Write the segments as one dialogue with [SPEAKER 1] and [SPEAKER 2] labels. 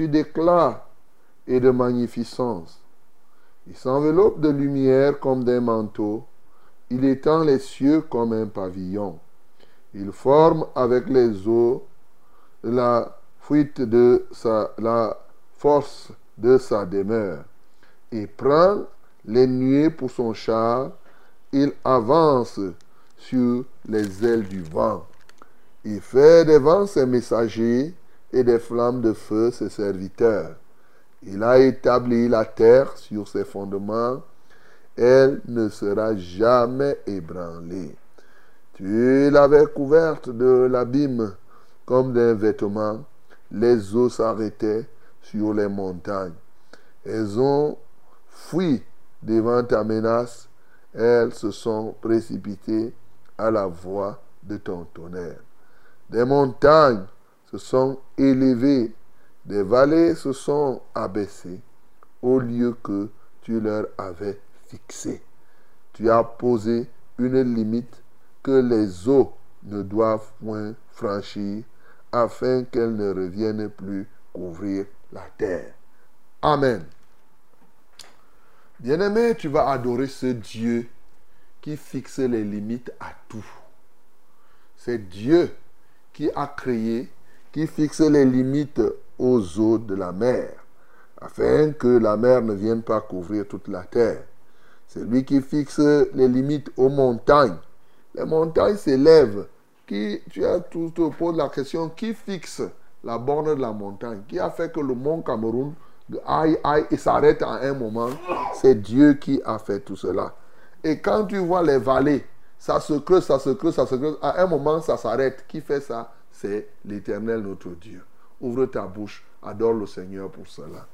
[SPEAKER 1] D'éclat et de magnificence. Il s'enveloppe de lumière comme d'un manteau. Il étend les cieux comme un pavillon. Il forme avec les eaux la fuite de sa, la force de sa demeure. Il prend les nuées pour son char. Il avance sur les ailes du vent. Il fait des vents ses messagers et des flammes de feu ses serviteurs. Il a établi la terre sur ses fondements. Elle ne sera jamais ébranlée. Tu l'avais couverte de l'abîme comme d'un vêtement. Les eaux s'arrêtaient sur les montagnes. Elles ont fui devant ta menace. Elles se sont précipitées à la voix de ton tonnerre. Des montagnes se sont élevées, des vallées se sont abaissées au lieu que tu leur avais fixé. Tu as posé une limite que les eaux ne doivent point franchir afin qu'elles ne reviennent plus couvrir la terre. Amen. Bien-aimé, tu vas adorer ce Dieu qui fixe les limites à tout. C'est Dieu qui a créé, qui fixe les limites aux eaux de la mer, afin que la mer ne vienne pas couvrir toute la terre. C'est lui qui fixe les limites aux montagnes. Les montagnes s'élèvent. Qui, tu as tout, te poses la question, qui fixe la borne de la montagne? Qui a fait que le mont Cameroun aille, aille et s'arrête à un moment? C'est Dieu qui a fait tout cela. Et quand tu vois les vallées, ça se creuse, ça se creuse, ça se creuse. À un moment, ça s'arrête. Qui fait ça? C'est l'Éternel notre Dieu. Ouvre ta bouche, adore le Seigneur pour cela.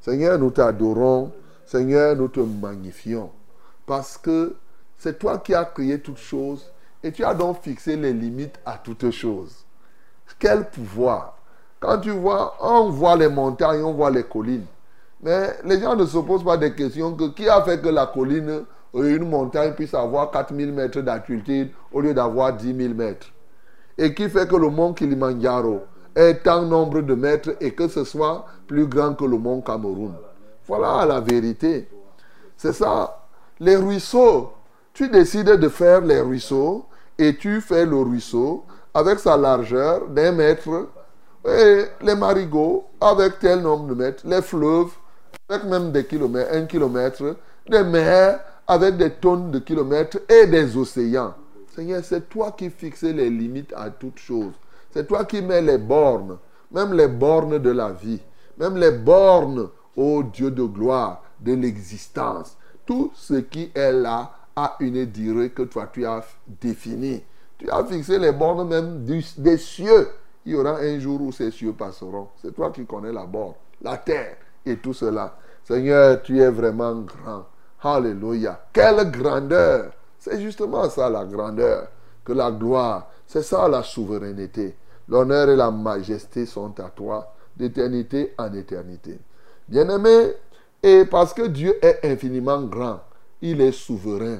[SPEAKER 1] Seigneur, nous t'adorons. Seigneur, nous te magnifions. Parce que c'est toi qui as créé toutes choses et tu as donc fixé les limites à toutes choses. Quel pouvoir Quand tu vois, on voit les montagnes, on voit les collines. Mais les gens ne se posent pas des questions que qui a fait que la colline une montagne puisse avoir 4000 mètres d'altitude au lieu d'avoir 10 000 mètres? Et qui fait que le mont Kilimanjaro est un nombre de mètres et que ce soit plus grand que le mont Cameroun. Voilà la vérité. C'est ça. Les ruisseaux, tu décides de faire les ruisseaux et tu fais le ruisseau avec sa largeur d'un mètre et les marigots avec tel nombre de mètres, les fleuves avec même des kilomètres, un kilomètre, des mers avec des tonnes de kilomètres et des océans. Seigneur, c'est toi qui fixes les limites à toutes choses. C'est toi qui mets les bornes, même les bornes de la vie, même les bornes, ô Dieu de gloire, de l'existence. Tout ce qui est là a une durée que toi tu as définie. Tu as fixé les bornes même des cieux. Il y aura un jour où ces cieux passeront. C'est toi qui connais la borne, la terre et tout cela. Seigneur, tu es vraiment grand. Alléluia. Quelle grandeur. C'est justement ça la grandeur. Que la gloire, c'est ça la souveraineté. L'honneur et la majesté sont à toi d'éternité en éternité. Bien-aimé, et parce que Dieu est infiniment grand, il est souverain.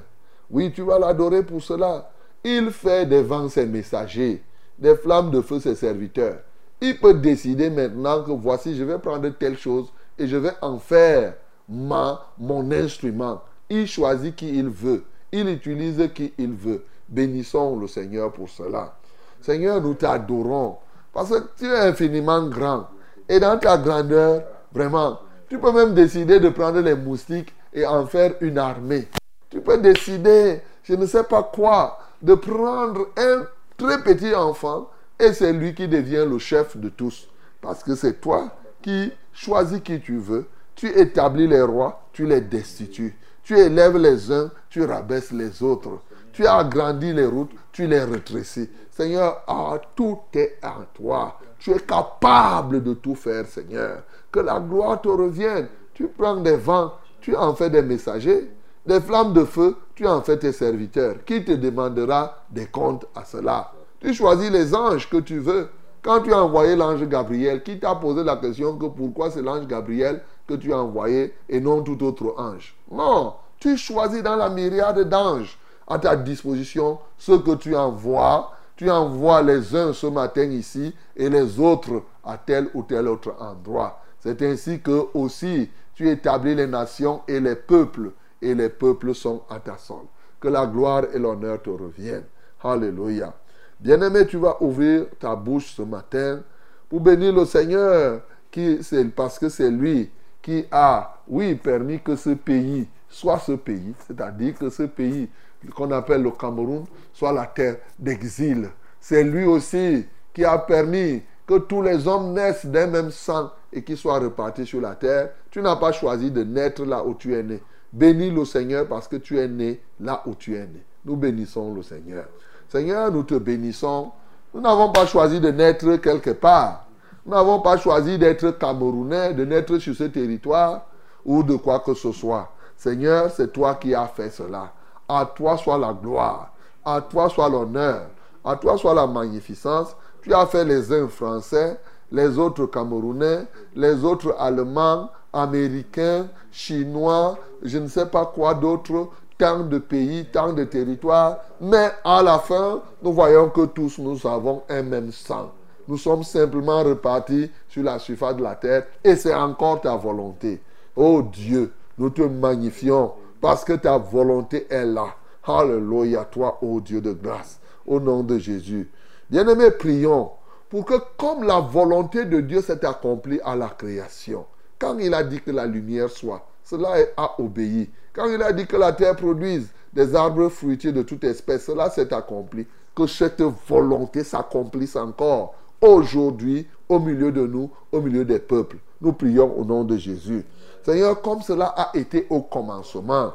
[SPEAKER 1] Oui, tu vas l'adorer pour cela. Il fait des vents ses messagers, des flammes de feu ses serviteurs. Il peut décider maintenant que voici, je vais prendre telle chose et je vais en faire mon instrument. Il choisit qui il veut. Il utilise qui il veut. Bénissons le Seigneur pour cela. Seigneur, nous t'adorons parce que tu es infiniment grand. Et dans ta grandeur, vraiment, tu peux même décider de prendre les moustiques et en faire une armée. Tu peux décider, je ne sais pas quoi, de prendre un très petit enfant et c'est lui qui devient le chef de tous. Parce que c'est toi qui choisis qui tu veux. Tu établis les rois, tu les destitues. Tu élèves les uns, tu rabaisses les autres. Tu agrandis les routes, tu les rétrécis. Seigneur, ah, tout est en toi. Tu es capable de tout faire, Seigneur. Que la gloire te revienne. Tu prends des vents, tu en fais des messagers. Des flammes de feu, tu en fais tes serviteurs. Qui te demandera des comptes à cela? Tu choisis les anges que tu veux. Quand tu as envoyé l'ange Gabriel, qui t'a posé la question que pourquoi c'est l'ange Gabriel que tu as envoyé et non tout autre ange. Non, tu choisis dans la myriade d'anges à ta disposition ce que tu envoies. Tu envoies les uns ce matin ici et les autres à tel ou tel autre endroit. C'est ainsi que aussi tu établis les nations et les peuples et les peuples sont à ta solde. Que la gloire et l'honneur te reviennent. Alléluia. Bien-aimé, tu vas ouvrir ta bouche ce matin pour bénir le Seigneur qui, parce que c'est lui qui a, oui, permis que ce pays soit ce pays, c'est-à-dire que ce pays qu'on appelle le Cameroun soit la terre d'exil. C'est lui aussi qui a permis que tous les hommes naissent d'un même sang et qu'ils soient repartis sur la terre. Tu n'as pas choisi de naître là où tu es né. Bénis le Seigneur parce que tu es né là où tu es né. Nous bénissons le Seigneur. Seigneur, nous te bénissons. Nous n'avons pas choisi de naître quelque part. Nous n'avons pas choisi d'être Camerounais, de naître sur ce territoire ou de quoi que ce soit. Seigneur, c'est toi qui as fait cela. À toi soit la gloire, à toi soit l'honneur, à toi soit la magnificence. Tu as fait les uns français, les autres camerounais, les autres allemands, américains, chinois, je ne sais pas quoi d'autre, tant de pays, tant de territoires. Mais à la fin, nous voyons que tous nous avons un même sang. Nous sommes simplement repartis sur la surface de la terre et c'est encore ta volonté. Oh Dieu, nous te magnifions parce que ta volonté est là. Alléluia, toi, oh Dieu de grâce, au nom de Jésus. Bien-aimés, prions pour que comme la volonté de Dieu s'est accomplie à la création, quand il a dit que la lumière soit, cela a obéi. Quand il a dit que la terre produise des arbres fruitiers de toute espèce, cela s'est accompli. Que cette volonté s'accomplisse encore aujourd'hui au milieu de nous, au milieu des peuples. Nous prions au nom de Jésus. Seigneur, comme cela a été au commencement,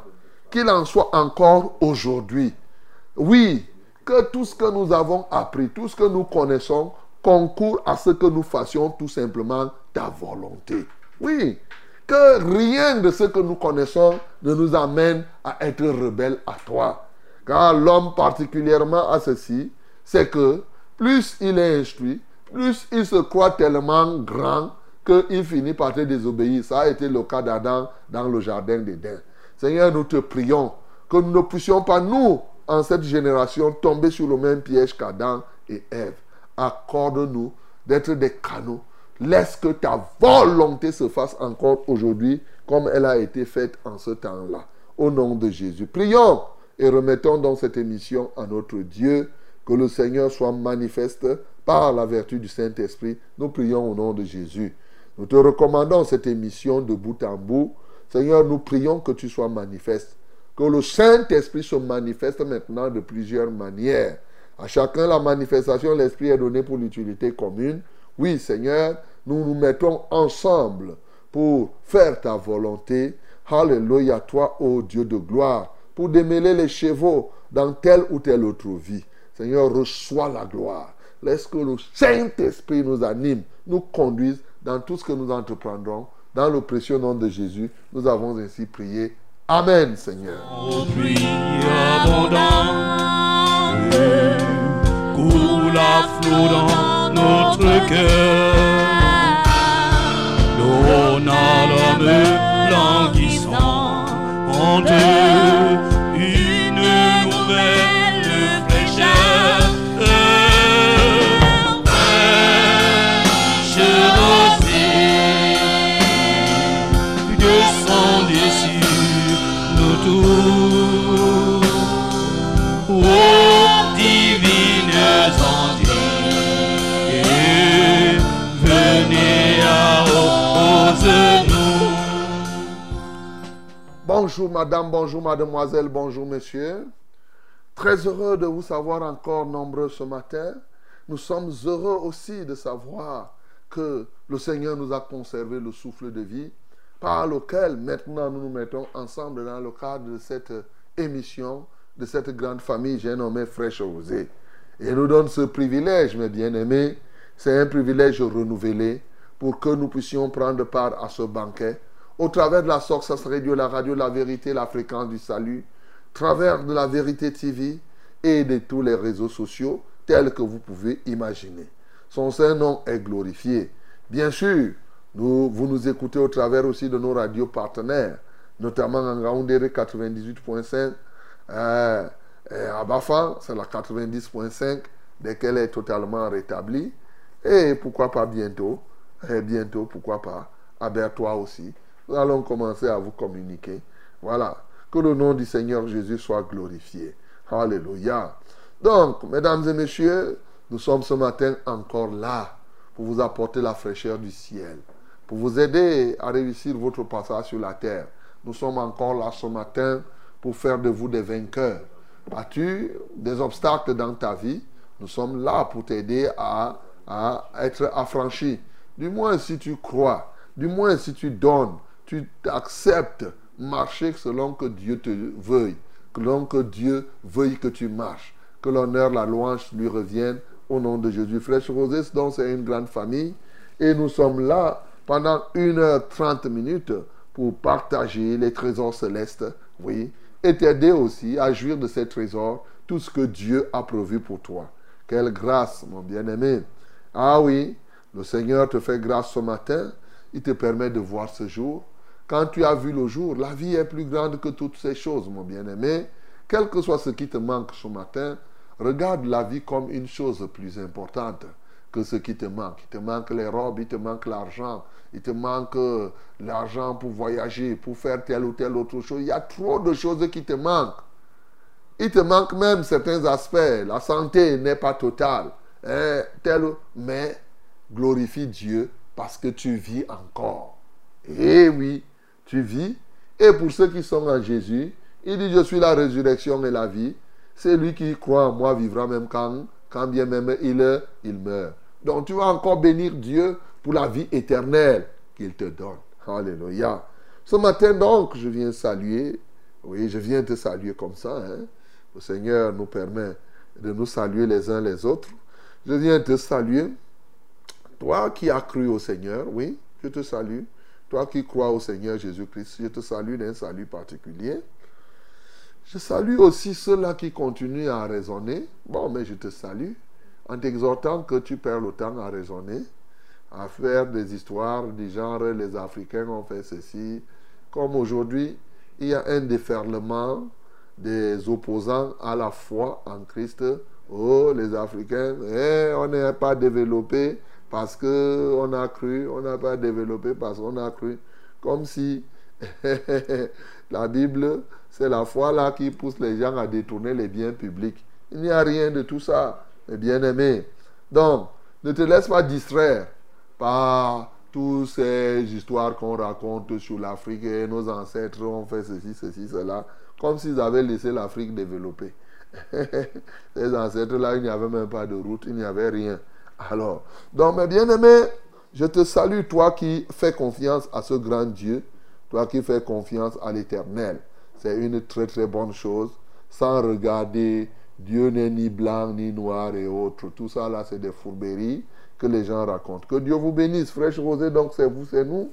[SPEAKER 1] qu'il en soit encore aujourd'hui. Oui, que tout ce que nous avons appris, tout ce que nous connaissons, concourt à ce que nous fassions tout simplement ta volonté. Oui, que rien de ce que nous connaissons ne nous amène à être rebelles à toi. Car l'homme particulièrement a ceci, c'est que plus il est instruit, plus il se croit tellement grand qu'il finit par te désobéir. Ça a été le cas d'Adam dans le jardin d'Éden. Seigneur, nous te prions que nous ne puissions pas, nous, en cette génération, tomber sur le même piège qu'Adam et Ève. Accorde-nous d'être des canaux. Laisse que ta volonté se fasse encore aujourd'hui comme elle a été faite en ce temps-là. Au nom de Jésus. Prions et remettons dans cette émission à notre Dieu que le Seigneur soit manifeste par la vertu du Saint-Esprit. Nous prions au nom de Jésus. Nous te recommandons cette émission de bout en bout. Seigneur, nous prions que tu sois manifeste. Que le Saint-Esprit se manifeste maintenant de plusieurs manières. À chacun, la manifestation l'Esprit est donnée pour l'utilité commune. Oui, Seigneur, nous nous mettons ensemble pour faire ta volonté. Alléluia, toi, ô Dieu de gloire, pour démêler les chevaux dans telle ou telle autre vie. Seigneur, reçois la gloire. Laisse que le Saint-Esprit nous anime, nous conduise dans tout ce que nous entreprendrons. Dans le précieux nom de Jésus, nous avons ainsi prié. Amen, Seigneur.
[SPEAKER 2] notre cœur. L'homme languissant.
[SPEAKER 1] Bonjour madame, bonjour mademoiselle, bonjour monsieur. Très heureux de vous savoir encore nombreux ce matin. Nous sommes heureux aussi de savoir que le Seigneur nous a conservé le souffle de vie par lequel maintenant nous nous mettons ensemble dans le cadre de cette émission, de cette grande famille, j'ai nommé Fraîche Rosée. Et nous donne ce privilège, mes bien-aimés. C'est un privilège renouvelé pour que nous puissions prendre part à ce banquet au travers de la Source Radio, la radio La Vérité, la fréquence du salut, travers de la Vérité TV et de tous les réseaux sociaux tels que vous pouvez imaginer. Son Saint-Nom est glorifié. Bien sûr, nous, vous nous écoutez au travers aussi de nos radios partenaires, notamment en Gaoundéré 98.5, euh, à Bafan, c'est la 90.5, dès qu'elle est totalement rétablie. Et pourquoi pas bientôt, et bientôt, pourquoi pas, à Bertois aussi, nous allons commencer à vous communiquer. Voilà. Que le nom du Seigneur Jésus soit glorifié. Alléluia. Donc, mesdames et messieurs, nous sommes ce matin encore là pour vous apporter la fraîcheur du ciel, pour vous aider à réussir votre passage sur la terre. Nous sommes encore là ce matin pour faire de vous des vainqueurs. As-tu des obstacles dans ta vie? Nous sommes là pour t'aider à, à être affranchi. Du moins si tu crois, du moins si tu donnes, tu acceptes marcher selon que Dieu te veuille, selon que Dieu veuille que tu marches, que l'honneur, la louange lui reviennent au nom de Jésus. Fraîche Rosée, donc c'est une grande famille et nous sommes là pendant 1h30 minutes pour partager les trésors célestes, oui, et t'aider aussi à jouir de ces trésors, tout ce que Dieu a prévu pour toi. Quelle grâce, mon bien-aimé. Ah oui, le Seigneur te fait grâce ce matin, il te permet de voir ce jour, quand tu as vu le jour, la vie est plus grande que toutes ces choses, mon bien-aimé. Quel que soit ce qui te manque ce matin, regarde la vie comme une chose plus importante que ce qui te manque. Il te manque les robes, il te manque l'argent, il te manque euh, l'argent pour voyager, pour faire telle ou telle autre chose. Il y a trop de choses qui te manquent. Il te manque même certains aspects. La santé n'est pas totale. Hein, mais glorifie Dieu parce que tu vis encore. Eh oui, tu vis. Et pour ceux qui sont en Jésus, il dit, je suis la résurrection et la vie. C'est lui qui croit en moi vivra même quand, quand bien même il, meurt. Donc tu vas encore bénir Dieu pour la vie éternelle qu'il te donne. Alléluia. Ce matin donc, je viens saluer. Oui, je viens te saluer comme ça. Hein. Le Seigneur nous permet de nous saluer les uns les autres. Je viens te saluer. Toi qui as cru au Seigneur, oui, je te salue. Toi qui crois au Seigneur Jésus-Christ, je te salue d'un salut particulier. Je salue aussi ceux-là qui continuent à raisonner. Bon, mais je te salue en t'exhortant que tu perds le temps à raisonner, à faire des histoires du genre les Africains ont fait ceci. Comme aujourd'hui, il y a un déferlement des opposants à la foi en Christ. Oh, les Africains, eh, on n'est pas développé parce qu'on a cru, on n'a pas développé parce qu'on a cru. Comme si la Bible, c'est la foi là qui pousse les gens à détourner les biens publics. Il n'y a rien de tout ça, bien-aimés. Donc, ne te laisse pas distraire par toutes ces histoires qu'on raconte sur l'Afrique et nos ancêtres ont fait ceci, ceci, cela, comme s'ils avaient laissé l'Afrique développer. Ces ancêtres-là, il n'y avait même pas de route, il n'y avait rien. Alors, donc mes bien-aimés, je te salue, toi qui fais confiance à ce grand Dieu, toi qui fais confiance à l'Éternel. C'est une très très bonne chose, sans regarder Dieu n'est ni blanc ni noir et autres. Tout ça là, c'est des fourberies que les gens racontent. Que Dieu vous bénisse. Fraîche Rosée, donc c'est vous, c'est nous.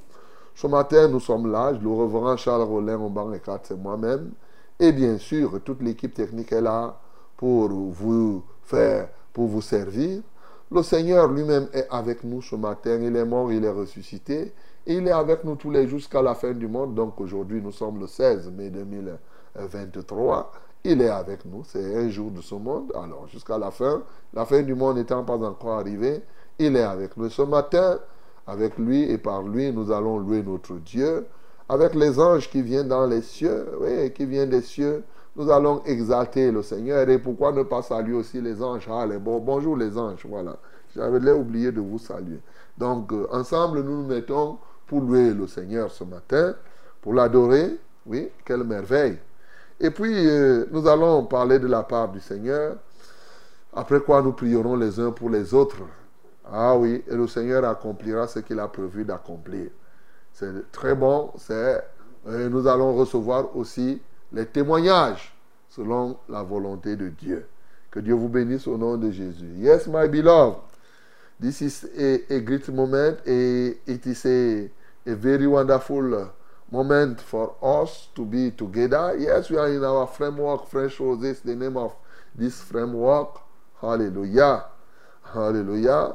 [SPEAKER 1] Ce matin, nous sommes là. Le reverend Charles Rollin au banc et 4, c'est moi-même. Et bien sûr, toute l'équipe technique est là pour vous faire, pour vous servir. Le Seigneur lui-même est avec nous ce matin. Il est mort, il est ressuscité. Et il est avec nous tous les jours jusqu'à la fin du monde. Donc aujourd'hui, nous sommes le 16 mai 2023. Il est avec nous. C'est un jour de ce monde. Alors jusqu'à la fin, la fin du monde n'étant pas encore arrivée, il est avec nous. Ce matin, avec lui et par lui, nous allons louer notre Dieu. Avec les anges qui viennent dans les cieux, oui, qui viennent des cieux, nous allons exalter le Seigneur. Et pourquoi ne pas saluer aussi les anges? Allez, bon, Bonjour les anges, voilà. J'avais oublié de vous saluer. Donc, euh, ensemble, nous nous mettons pour louer le Seigneur ce matin, pour l'adorer. Oui, quelle merveille. Et puis, euh, nous allons parler de la part du Seigneur, après quoi nous prierons les uns pour les autres. Ah oui, et le Seigneur accomplira ce qu'il a prévu d'accomplir. C'est très bon, nous allons recevoir aussi les témoignages selon la volonté de Dieu. Que Dieu vous bénisse au nom de Jésus. Yes, my beloved. This is a, great moment. A, it is a, very wonderful moment for us to be together. Yes, we are in our framework. Fresh Roses, the name of this framework. Hallelujah. Hallelujah.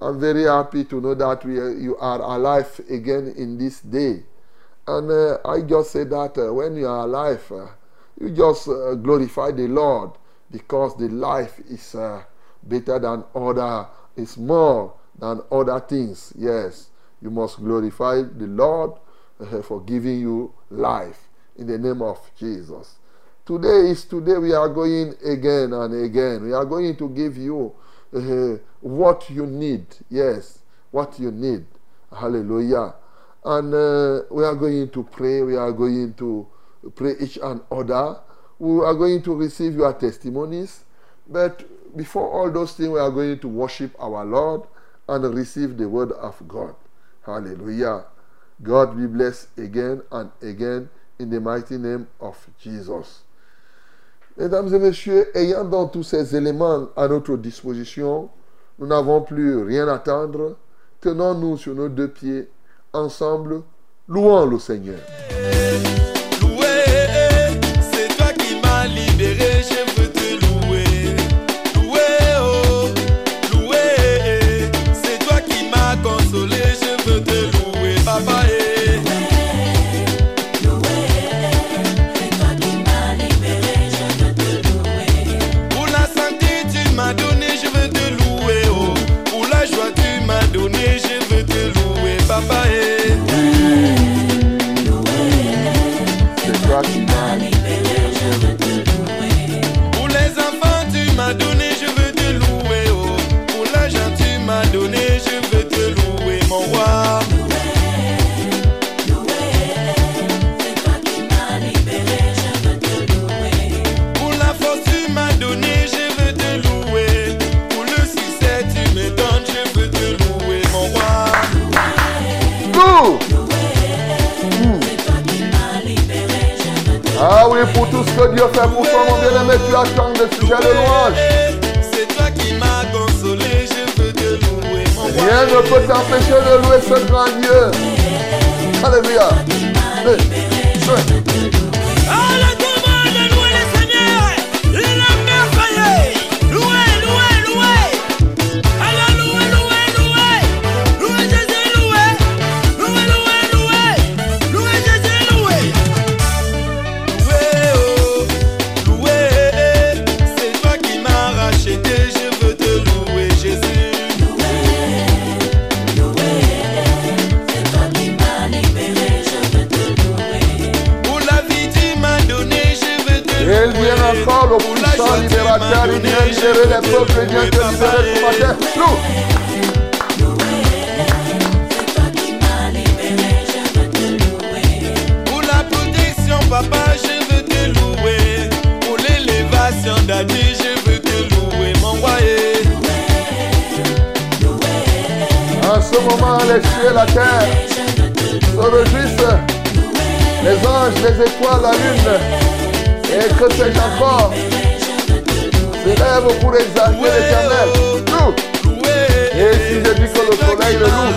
[SPEAKER 1] I'm very happy to know that we, you are alive again in this day. And uh, I just say that uh, when you are alive, uh, you just uh, glorify the Lord because the life is uh, better than other, is more than other things. Yes, you must glorify the Lord uh, for giving you life in the name of Jesus. Today is today we are going again and again. We are going to give you what you need. Yes, what you need. Hallelujah. And uh, we are going to pray. We are going to pray each and other. We are going to receive your testimonies. But before all those things, we are going to worship our Lord and receive the word of God. Hallelujah. God be blessed again and again in the mighty name of Jesus. Mesdames et messieurs, ayant donc tous ces éléments à notre disposition, nous n'avons plus rien à attendre. Tenons-nous sur nos deux pieds ensemble, louons le Seigneur. Tout ce que Dieu fait pour toi, mon bien-aimé, tu as tant de sujets de louange.
[SPEAKER 2] C'est toi qui m'as consolé, je veux te louer.
[SPEAKER 1] Rien ne peut t'empêcher de louer ce grand Dieu. Alléluia.
[SPEAKER 2] gérer les peuples, Dieu te libérer pour la Nous. papa, je veux te louer. Pour l'élévation
[SPEAKER 1] d'année,
[SPEAKER 2] je veux te louer,
[SPEAKER 1] mon
[SPEAKER 2] royer.
[SPEAKER 1] En ce moment, les cieux et la terre se réjouissent. Les anges, les étoiles, la lune. Et que c'est encore? S'élèvent pour exalter l'éternel. Loue. Et si je dis que le soleil le loue,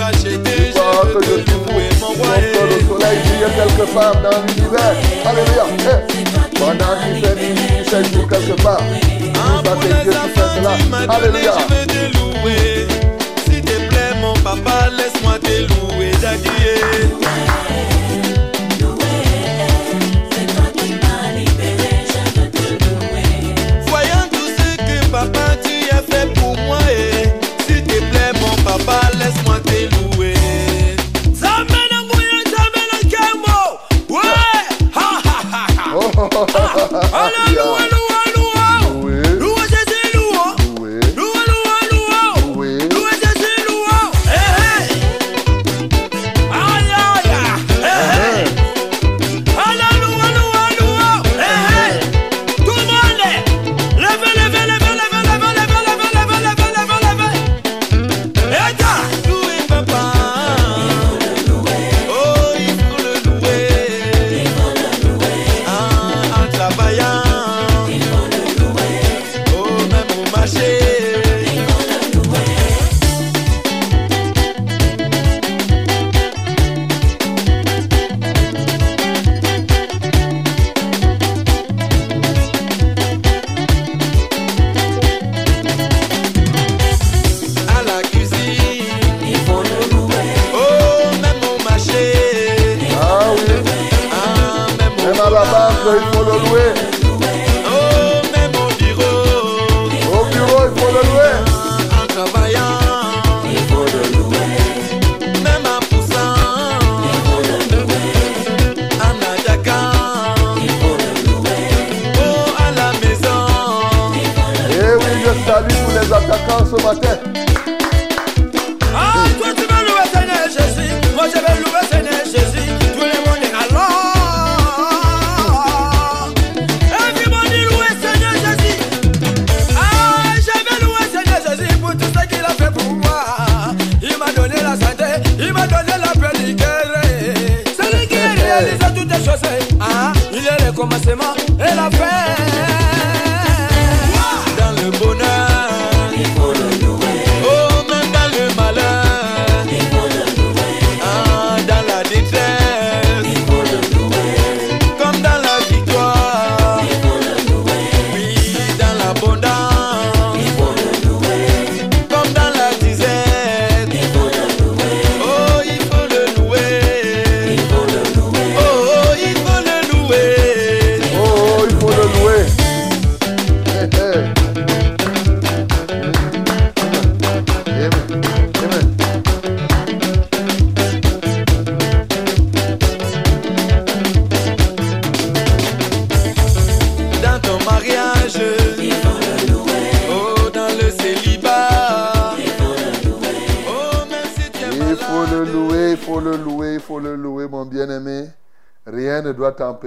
[SPEAKER 1] pas que je suis fou. Que le soleil brille quelque part dans l'univers. Alléluia. Eh, Pendant qu'il fait nuit, il fait jour quelque part. Ça, c'est Dieu qui fait cela. Alléluia.
[SPEAKER 2] Je veux te louer. S'il te plaît, mon papa, laisse-moi te louer, Daddy.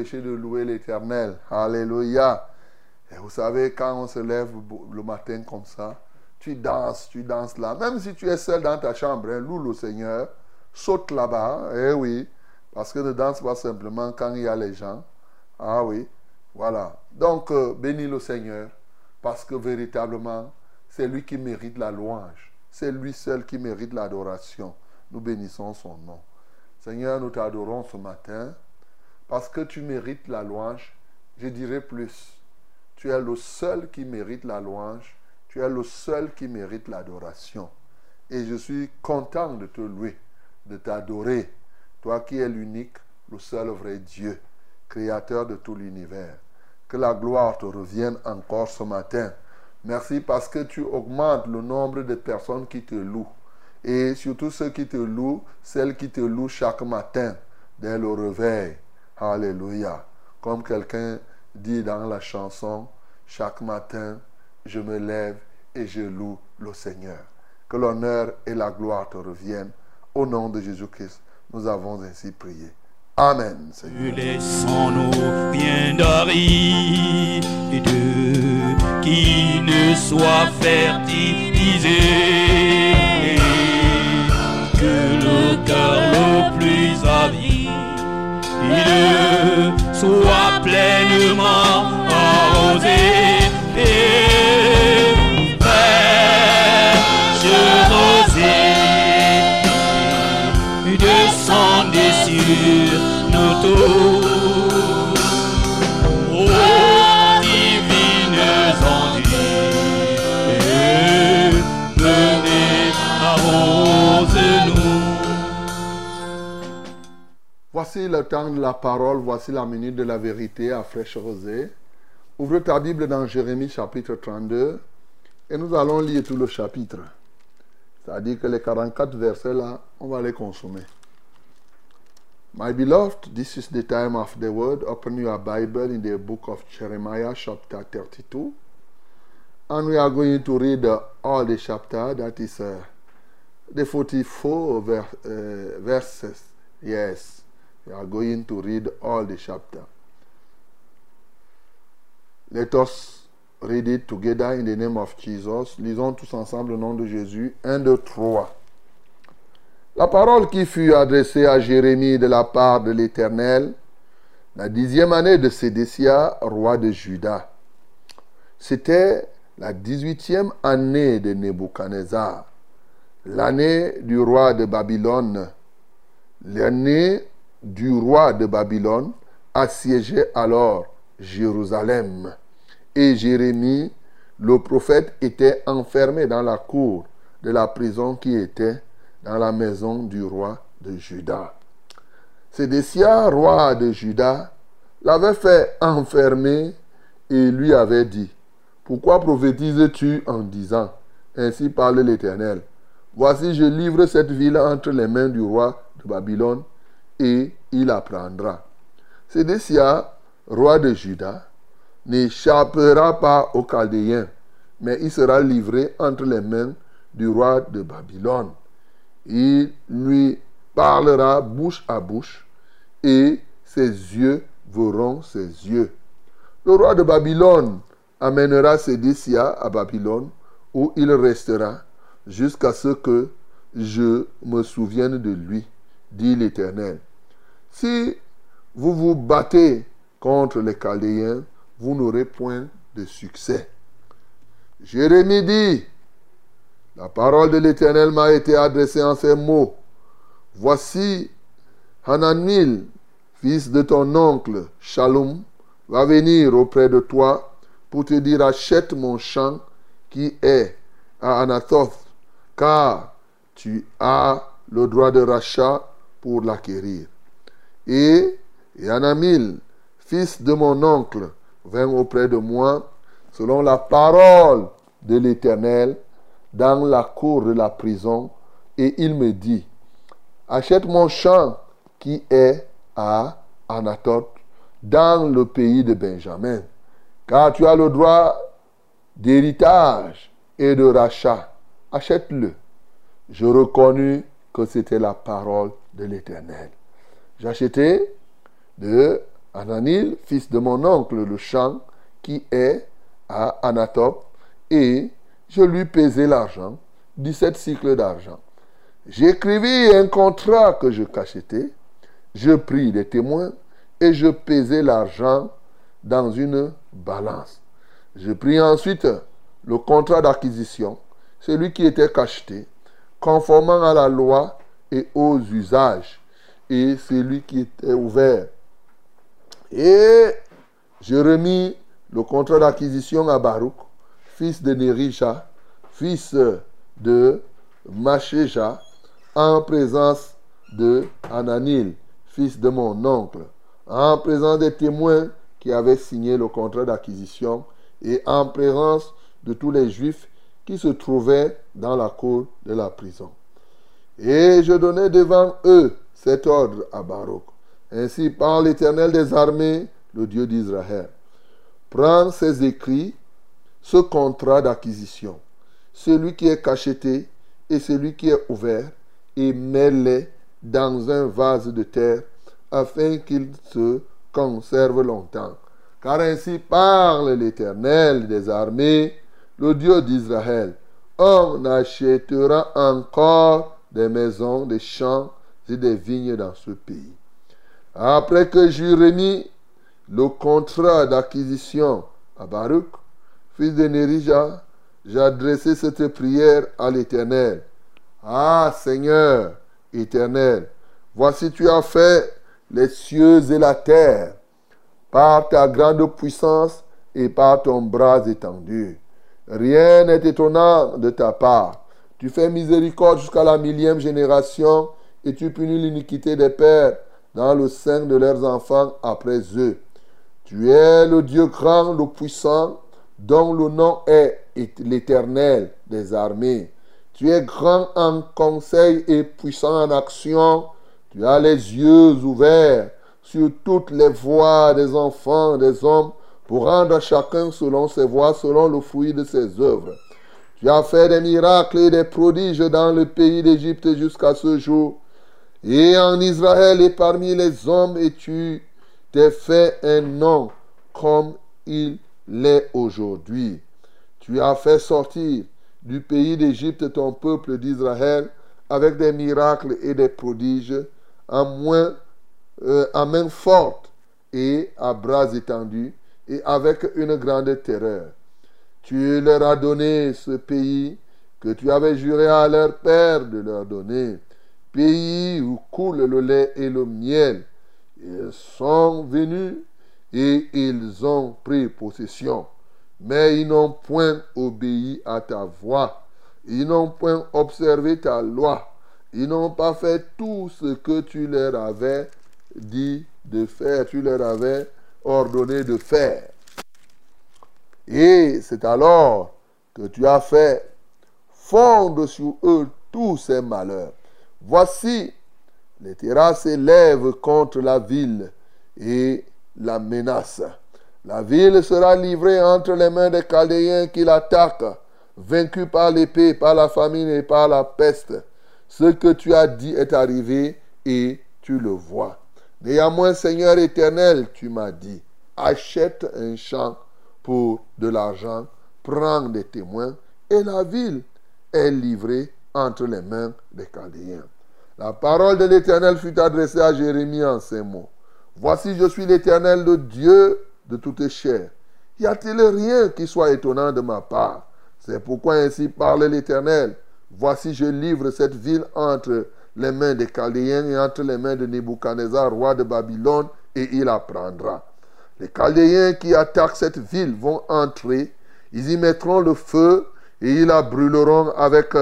[SPEAKER 1] De louer l'éternel. Alléluia. Et vous savez, quand on se lève le matin comme ça, tu danses, tu danses là. Même si tu es seul dans ta chambre, hein, loue le Seigneur, saute là-bas. Eh oui. Parce que ne danse pas simplement quand il y a les gens. Ah oui. Voilà. Donc, euh, bénis le Seigneur. Parce que véritablement, c'est lui qui mérite la louange. C'est lui seul qui mérite l'adoration. Nous bénissons son nom. Seigneur, nous t'adorons ce matin parce que tu mérites la louange. Je dirais plus. Tu es le seul qui mérite la louange. Tu es le seul qui mérite l'adoration. Et je suis content de te louer, de t'adorer. Toi qui es l'unique, le seul vrai Dieu, créateur de tout l'univers. Que la gloire te revienne encore ce matin. Merci parce que tu augmentes le nombre de personnes qui te louent. Et surtout ceux qui te louent, celles qui te louent chaque matin, dès le réveil. Alléluia. Comme quelqu'un dit dans la chanson, chaque matin, je me lève et je loue le Seigneur. Que l'honneur et la gloire te reviennent. Au nom de Jésus-Christ, nous avons ainsi prié. Amen.
[SPEAKER 3] Soit pleinement fraîche rosée, descendez sur nous tous.
[SPEAKER 1] Voici le temps de la parole, voici la minute de la vérité à fraîche rosée. Ouvre ta Bible dans Jérémie chapitre 32 et nous allons lire tout le chapitre. C'est-à-dire que les 44 versets là, on va les consommer. My beloved, this is the time of the word. Open your Bible in the book of Jeremiah chapter 32. And we are going to read all the chapter, that is uh, the 44 ver- uh, verses. Yes, we are going to read all the chapter. Let us read it together in the name of Jesus. Lisons tous ensemble au nom de Jésus. 1, 2, 3. La parole qui fut adressée à Jérémie de la part de l'Éternel, la dixième année de Sédécia, roi de Juda. C'était la dix-huitième année de Nebuchadnezzar, l'année du roi de Babylone. L'année du roi de Babylone assiégeait alors Jérusalem. Et Jérémie, le prophète, était enfermé dans la cour de la prison qui était dans la maison du roi de Juda. Sédécia, roi de Juda, l'avait fait enfermer et lui avait dit, Pourquoi prophétises-tu en disant, Ainsi parle l'Éternel, Voici, je livre cette ville entre les mains du roi de Babylone, et il apprendra. Sédécia, roi de Juda, n'échappera pas aux Chaldéens, mais il sera livré entre les mains du roi de Babylone. Il lui parlera bouche à bouche, et ses yeux verront ses yeux. Le roi de Babylone amènera Sédécia à Babylone, où il restera jusqu'à ce que je me souvienne de lui, dit l'Éternel. Si vous vous battez contre les Chaldéens, vous n'aurez point de succès. Jérémie dit, la parole de l'Éternel m'a été adressée en ces mots. Voici, Hananil, fils de ton oncle Shalom, va venir auprès de toi pour te dire achète mon champ qui est à Anathoth, car tu as le droit de rachat pour l'acquérir. Et Yanamil, fils de mon oncle, vint auprès de moi selon la parole de l'Éternel dans la cour de la prison et il me dit, achète mon champ qui est à Anathoth dans le pays de Benjamin, car tu as le droit d'héritage et de rachat. Achète-le. Je reconnus que c'était la parole de l'Éternel. J'achetai de Ananil, fils de mon oncle, le champ qui est à Anathoth, et je lui pesai l'argent, 17 cycles d'argent. J'écrivis un contrat que je cachetais, je pris des témoins et je pesai l'argent dans une balance. Je pris ensuite le contrat d'acquisition, celui qui était cacheté, conformément à la loi et aux usages, et celui qui était ouvert. Et je remis le contrat d'acquisition à Baruch, fils de Nerisha, fils de Machéja, en présence de Ananil, fils de mon oncle, en présence des témoins qui avaient signé le contrat d'acquisition et en présence de tous les Juifs qui se trouvaient dans la cour de la prison. Et je donnai devant eux cet ordre à Baruch. Ainsi parle l'Éternel des armées, le Dieu d'Israël. Prends ces écrits, ce contrat d'acquisition, celui qui est cacheté et celui qui est ouvert, et mets-les dans un vase de terre, afin qu'ils se conservent longtemps. Car ainsi parle l'Éternel des armées, le Dieu d'Israël. On achètera encore des maisons, des champs des vignes dans ce pays. Après que j'eus remis le contrat d'acquisition à Baruch, fils de Nérija, j'ai adressé cette prière à l'Éternel. Ah Seigneur éternel, voici tu as fait les cieux et la terre par ta grande puissance et par ton bras étendu. Rien n'est étonnant de ta part. Tu fais miséricorde jusqu'à la millième génération et tu punis l'iniquité des pères dans le sein de leurs enfants après eux. Tu es le Dieu grand, le puissant, dont le nom est l'Éternel des armées. Tu es grand en conseil et puissant en action. Tu as les yeux ouverts sur toutes les voies des enfants, des hommes, pour rendre à chacun selon ses voies, selon le fruit de ses œuvres. Tu as fait des miracles et des prodiges dans le pays d'Égypte jusqu'à ce jour. Et en Israël et parmi les hommes, et tu t'es fait un nom comme il l'est aujourd'hui. Tu as fait sortir du pays d'Égypte ton peuple d'Israël avec des miracles et des prodiges euh, à main forte et à bras étendus et avec une grande terreur. Tu leur as donné ce pays que tu avais juré à leur père de leur donner, pays où coule le lait et le miel. Ils sont venus et ils ont pris possession mais ils n'ont point obéi à ta voix. Ils n'ont point observé ta loi. Ils n'ont pas fait tout ce que tu leur avais dit de faire, tu leur avais ordonné de faire. Et c'est alors que tu as fait fondre sur eux tous ces malheurs. Voici, les terrasses s'élèvent contre la ville et la menacent. La ville sera livrée entre les mains des Chaldéens qui l'attaquent, vaincus par l'épée, par la famine et par la peste. Ce que tu as dit est arrivé et tu le vois. Néanmoins, Seigneur éternel, tu m'as dit, achète un champ pour de l'argent, prends des témoins, et la ville est livrée entre les mains des Chaldéens. La parole de l'Éternel fut adressée à Jérémie en ces mots. Voici, je suis l'Éternel, le Dieu de toutes chairs. Y a-t-il rien qui soit étonnant de ma part? C'est pourquoi ainsi parle l'Éternel. Voici, je livre cette ville entre les mains des Chaldéens et entre les mains de Nebuchadnezzar, roi de Babylone, et il la prendra. Les Chaldéens qui attaquent cette ville vont entrer, ils y mettront le feu et ils la brûleront avec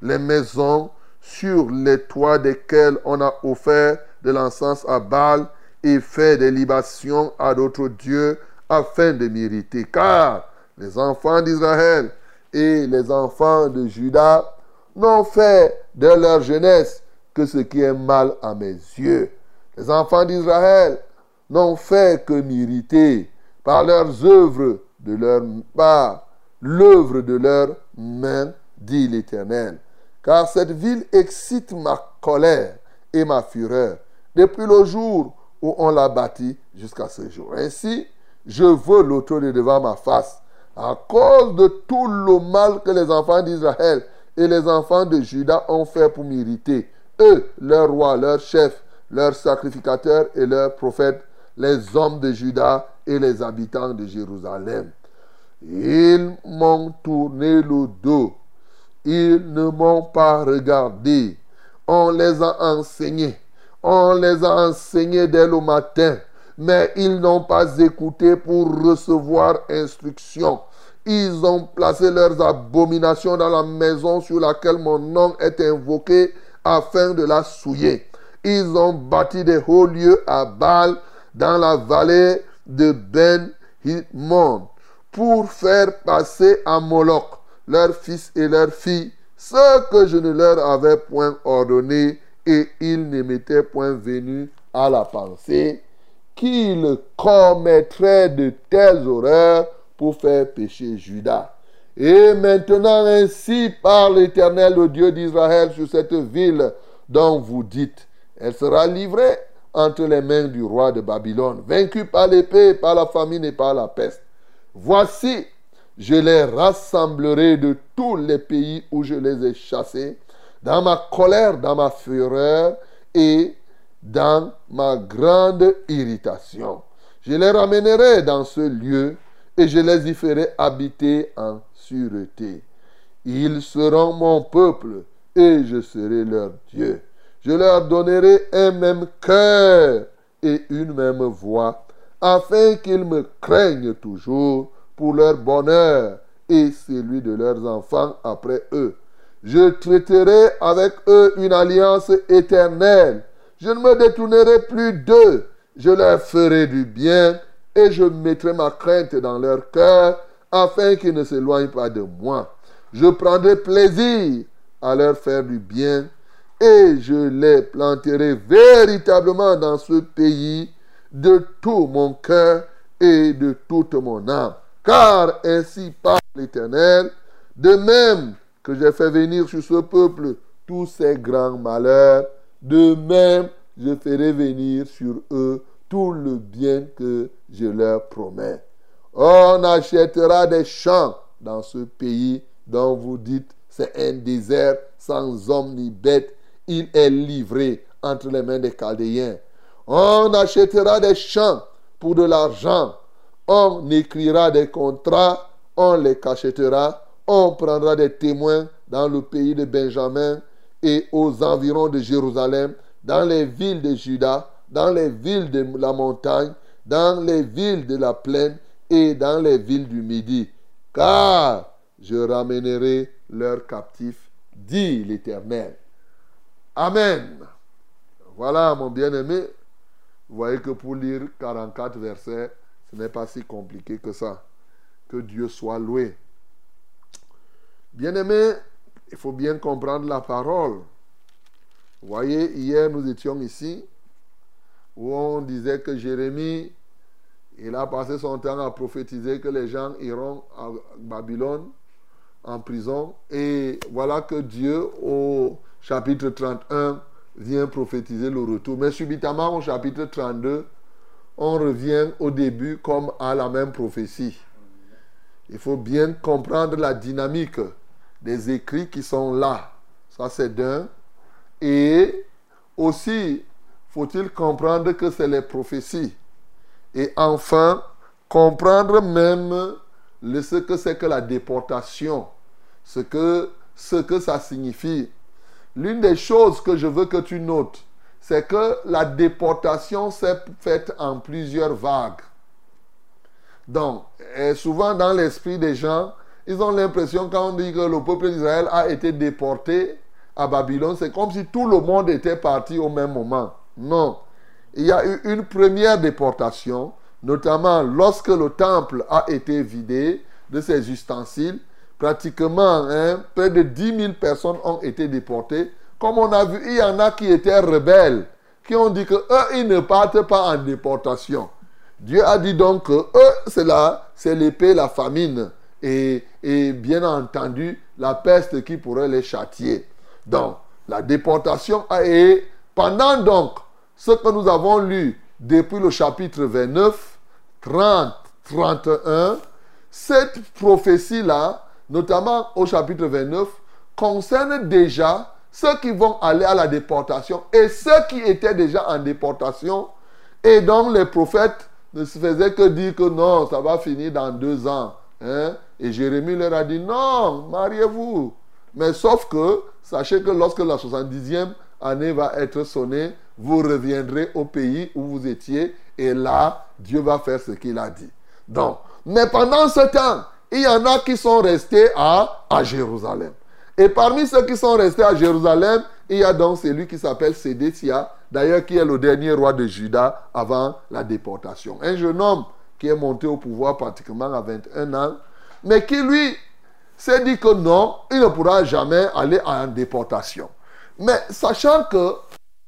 [SPEAKER 1] les maisons sur les toits desquelles on a offert de l'encens à Baal et fait des libations à d'autres dieux afin de mériter. Car les enfants d'Israël et les enfants de Juda n'ont fait de leur jeunesse que ce qui est mal à mes yeux. Les enfants d'Israël n'ont fait que mériter par leurs œuvres de leur l'œuvre de leurs mains, dit l'Éternel. Car cette ville excite ma colère et ma fureur depuis le jour où on l'a bâti jusqu'à ce jour. Ainsi, je veux l'autorité devant ma face à cause de tout le mal que les enfants d'Israël et les enfants de Juda ont fait pour m'irriter. Eux, leurs rois, leurs chefs, leurs sacrificateurs et leurs prophètes, les hommes de Juda et les habitants de Jérusalem. Ils m'ont tourné le dos. Ils ne m'ont pas regardé. On les a enseignés on les a enseignés dès le matin, mais ils n'ont pas écouté pour recevoir instruction. Ils ont placé leurs abominations dans la maison sur laquelle mon nom est invoqué afin de la souiller. Ils ont bâti des hauts lieux à Baal dans la vallée de Ben Himon pour faire passer à Moloch leurs fils et leurs filles ce que je ne leur avais point ordonné et il ne m'était point venu à la pensée qu'il commettrait de telles horreurs pour faire pécher Judas. Et maintenant ainsi parle l'Éternel, le Dieu d'Israël, sur cette ville dont vous dites, elle sera livrée entre les mains du roi de Babylone, vaincue par l'épée, par la famine et par la peste. Voici, je les rassemblerai de tous les pays où je les ai chassés, dans ma colère, dans ma fureur, et dans ma grande irritation. Je les ramènerai dans ce lieu et je les y ferai habiter en sûreté. Ils seront mon peuple et je serai leur Dieu. Je leur donnerai un même cœur et une même voix, afin qu'ils me craignent toujours pour leur bonheur et celui de leurs enfants après eux. Je traiterai avec eux une alliance éternelle. Je ne me détournerai plus d'eux. Je leur ferai du bien et je mettrai ma crainte dans leur cœur afin qu'ils ne s'éloignent pas de moi. Je prendrai plaisir à leur faire du bien et je les planterai véritablement dans ce pays de tout mon cœur et de toute mon âme. Car ainsi parle l'Éternel, de même que j'ai fait venir sur ce peuple tous ces grands malheurs, de même je ferai venir sur eux tout le bien que je leur promets. On achètera des champs dans ce pays dont vous dites c'est un désert sans homme ni bête. Il est livré entre les mains des Chaldéens. On achètera des champs pour de l'argent. On écrira des contrats. On les cachetera. On prendra des témoins dans le pays de Benjamin et aux environs de Jérusalem, dans les villes de Juda, dans les villes de la montagne, dans les villes de la plaine et dans les villes du Midi. Car je ramènerai leurs captifs, dit l'Éternel. Amen. Voilà, mon bien-aimé. Vous voyez que pour lire 44 versets, ce n'est pas si compliqué que ça. Que Dieu soit loué. Bien-aimé, il faut bien comprendre la parole. Vous voyez, hier nous étions ici où on disait que Jérémie, il a passé son temps à prophétiser que les gens iront à Babylone en prison. Et voilà que Dieu, au chapitre 31, vient prophétiser le retour. Mais subitement, au chapitre 32, on revient au début comme à la même prophétie. Il faut bien comprendre la dynamique des écrits qui sont là. Ça, c'est d'un. Et aussi, faut-il comprendre que c'est les prophéties. Et enfin, comprendre même le, ce que c'est que la déportation, ce que, ce que ça signifie. L'une des choses que je veux que tu notes, c'est que la déportation s'est faite en plusieurs vagues. Donc, et souvent dans l'esprit des gens, ils ont l'impression quand on dit que le peuple d'Israël a été déporté à Babylone, c'est comme si tout le monde était parti au même moment. Non. Il y a eu une première déportation, notamment lorsque le temple a été vidé de ses ustensiles. Pratiquement, hein, près de 10 000 personnes ont été déportées. Comme on a vu, il y en a qui étaient rebelles, qui ont dit que eux, ils ne partent pas en déportation. Dieu a dit donc que eux, c'est là, c'est l'épée, la famine et, et bien entendu la peste qui pourrait les châtier. Donc, la déportation a pendant donc ce que nous avons lu depuis le chapitre 29, 30, 31, cette prophétie-là, notamment au chapitre 29, concerne déjà ceux qui vont aller à la déportation et ceux qui étaient déjà en déportation. Et donc les prophètes ne se faisaient que dire que non, ça va finir dans deux ans. Hein? Et Jérémie leur a dit non, mariez-vous. Mais sauf que, sachez que lorsque la 70e année va être sonnée, vous reviendrez au pays où vous étiez et là, Dieu va faire ce qu'il a dit. Donc, mais pendant ce temps, il y en a qui sont restés à, à Jérusalem. Et parmi ceux qui sont restés à Jérusalem, il y a donc celui qui s'appelle Sédécia, d'ailleurs qui est le dernier roi de Juda avant la déportation. Un jeune homme qui est monté au pouvoir pratiquement à 21 ans, mais qui lui s'est dit que non, il ne pourra jamais aller en déportation. Mais sachant que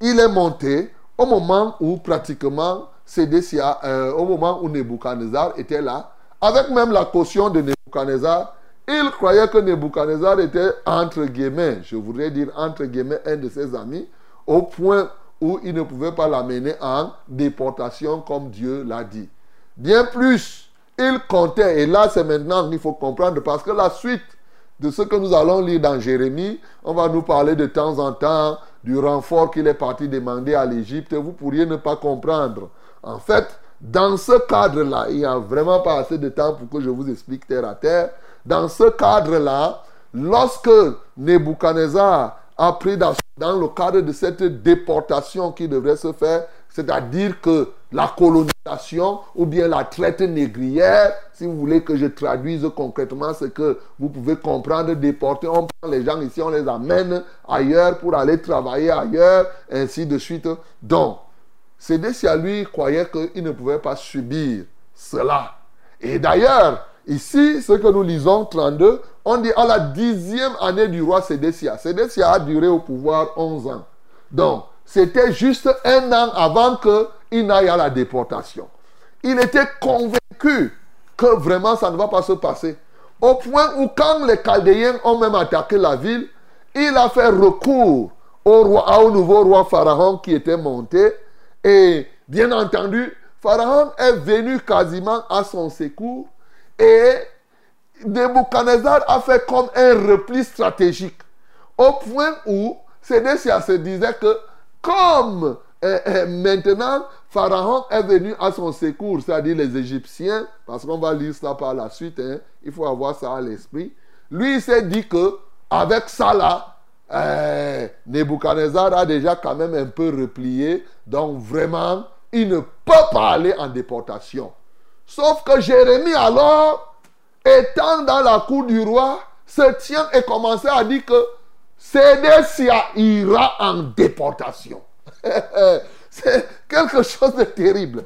[SPEAKER 1] il est monté au moment où pratiquement Sédécia, euh, au moment où Nebuchadnezzar était là, avec même la caution de Nebuchadnezzar, il croyait que Nebuchadnezzar était entre guillemets, je voudrais dire entre guillemets, un de ses amis, au point où il ne pouvait pas l'amener en déportation comme Dieu l'a dit. Bien plus, il comptait, et là c'est maintenant qu'il faut comprendre, parce que la suite de ce que nous allons lire dans Jérémie, on va nous parler de temps en temps du renfort qu'il est parti demander à l'Égypte, vous pourriez ne pas comprendre. En fait, dans ce cadre-là, il n'y a vraiment pas assez de temps pour que je vous explique terre à terre. Dans ce cadre-là, lorsque Nebuchadnezzar a pris dans, le cadre de cette déportation qui devrait se faire, c'est-à-dire que la colonisation ou bien la traite négrière, si vous voulez que je traduise concrètement ce que vous pouvez comprendre, déporter, on prend les gens ici, on les amène ailleurs pour aller travailler ailleurs, ainsi de suite. Donc, Sédécia, lui, croyait qu'il ne pouvait pas subir cela. Et d'ailleurs, ici, ce que nous lisons, 32, on dit à la dixième année du roi Sédécia. Sédécia a duré au pouvoir 11 ans. Donc, c'était juste un an avant qu'il n'aille à la déportation. Il était convaincu que vraiment ça ne va pas se passer. Au point où quand les Chaldéens ont même attaqué la ville, il a fait recours au, nouveau roi Pharaon qui était monté. Et bien entendu, Pharaon est venu quasiment à son secours. Et Nebuchadnezzar a fait comme un repli stratégique. Au point où Sédécia se disait que comme euh, euh, maintenant Pharaon est venu à son secours, c'est-à-dire les Égyptiens, parce qu'on va lire ça par la suite, hein, il faut avoir ça à l'esprit. Lui, il s'est dit que avec ça là, euh, Nebuchadnezzar a déjà quand même un peu replié, donc vraiment, il ne peut pas aller en déportation. Sauf que Jérémie alors, étant dans la cour du roi, se tient et commence à dire que Sédécia ira en déportation. C'est quelque chose de terrible.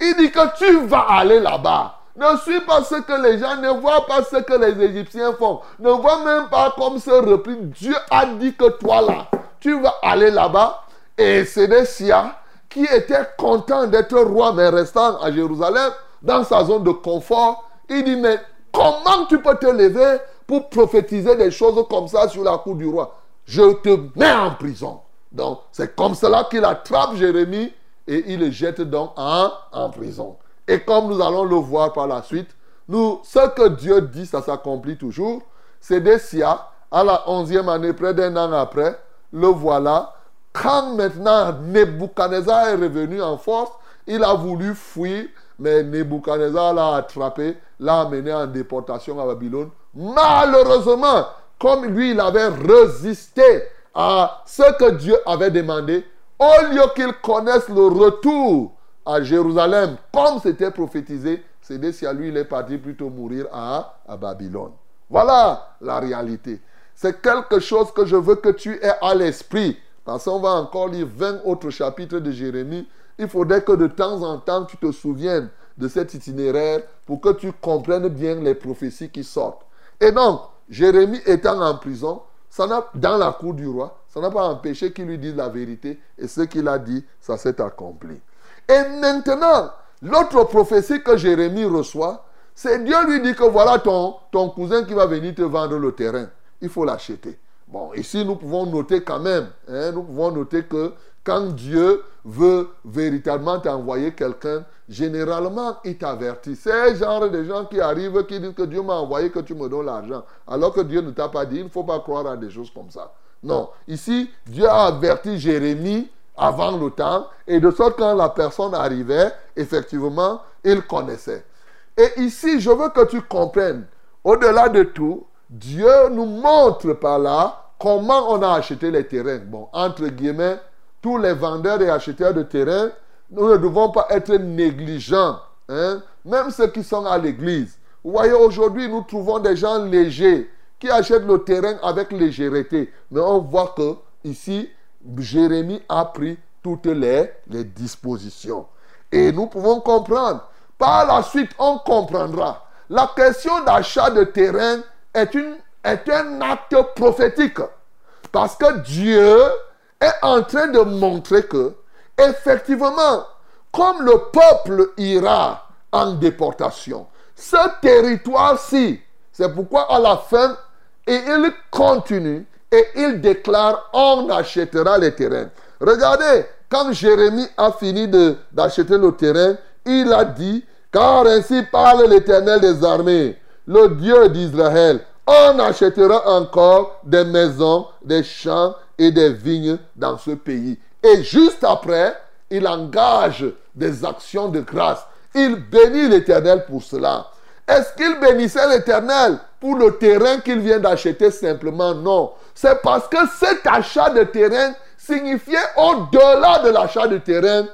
[SPEAKER 1] Il dit que tu vas aller là-bas. Ne suis pas ce que les gens ne voient pas ce que les Égyptiens font. Ne vois même pas comme ce repli. Dieu a dit que toi là, tu vas aller là-bas. Et Sédécia, qui était content d'être roi, mais restant à Jérusalem, dans sa zone de confort, il dit, mais comment tu peux te lever pour prophétiser des choses comme ça sur la cour du roi? Je te mets en prison. Donc, c'est comme cela qu'il attrape Jérémie et il le jette donc en, prison. Et comme nous allons le voir par la suite, nous, ce que Dieu dit, ça s'accomplit toujours. Sia, à la onzième année, près d'un an après, le voilà. Quand maintenant Nebuchadnezzar est revenu en force, il a voulu fuir, mais Nebuchadnezzar l'a attrapé, l'a amené en déportation à Babylone. Malheureusement, comme lui, il avait résisté à ce que Dieu avait demandé, au lieu qu'il connaisse le retour à Jérusalem, comme c'était prophétisé, c'est si à lui, il est parti plutôt mourir à, à Babylone. Voilà la réalité. C'est quelque chose que je veux que tu aies à l'esprit. Parce qu'on va encore lire 20 autres chapitres de Jérémie. Il faudrait que de temps en temps, tu te souviennes de cet itinéraire pour que tu comprennes bien les prophéties qui sortent. Et donc, Jérémie étant en prison, ça dans la cour du roi, ça n'a pas empêché qu'il lui dise la vérité. Et ce qu'il a dit, ça s'est accompli. Et maintenant, l'autre prophétie que Jérémie reçoit, c'est Dieu lui dit que voilà ton, ton cousin qui va venir te vendre le terrain. Il faut l'acheter. Bon, ici, nous pouvons noter quand même, hein, nous pouvons noter que quand Dieu veut véritablement t'envoyer quelqu'un, généralement, il t'avertit. C'est le genre de gens qui arrivent, qui disent que Dieu m'a envoyé, que tu me donnes l'argent. Alors que Dieu ne t'a pas dit, il ne faut pas croire à des choses comme ça. Non, ici, Dieu a averti Jérémie avant le temps, et de sorte quand la personne arrivait, effectivement, il connaissait. Et ici, je veux que tu comprennes, au-delà de tout, Dieu nous montre par là comment on a acheté les terrains. Bon, entre guillemets, tous les vendeurs et acheteurs de terrains, nous ne devons pas être négligents. Hein? Même ceux qui sont à l'église. Vous voyez, aujourd'hui, nous trouvons des gens légers qui achètent le terrain avec légèreté. Mais on voit que ici, Jérémie a pris toutes les, les dispositions. Et nous pouvons comprendre. Par la suite, on comprendra. La question d'achat de terrain est, une, est un acte prophétique. Parce que Dieu est en train de montrer que, effectivement, comme le peuple ira en déportation, ce territoire-ci, c'est pourquoi à la fin, et il continue et il déclare on achètera les terrains. Regardez, quand Jérémie a fini d'acheter le terrain, il a dit car ainsi parle l'Éternel des armées, le Dieu d'Israël. On achètera encore des maisons, des champs et des vignes dans ce pays. Et juste après, il engage des actions de grâce. Il bénit l'Éternel pour cela. Est-ce qu'il bénissait l'Éternel pour le terrain qu'il vient d'acheter simplement? Non. C'est parce que cet achat de terrain signifiait au-delà de l'achat de terrain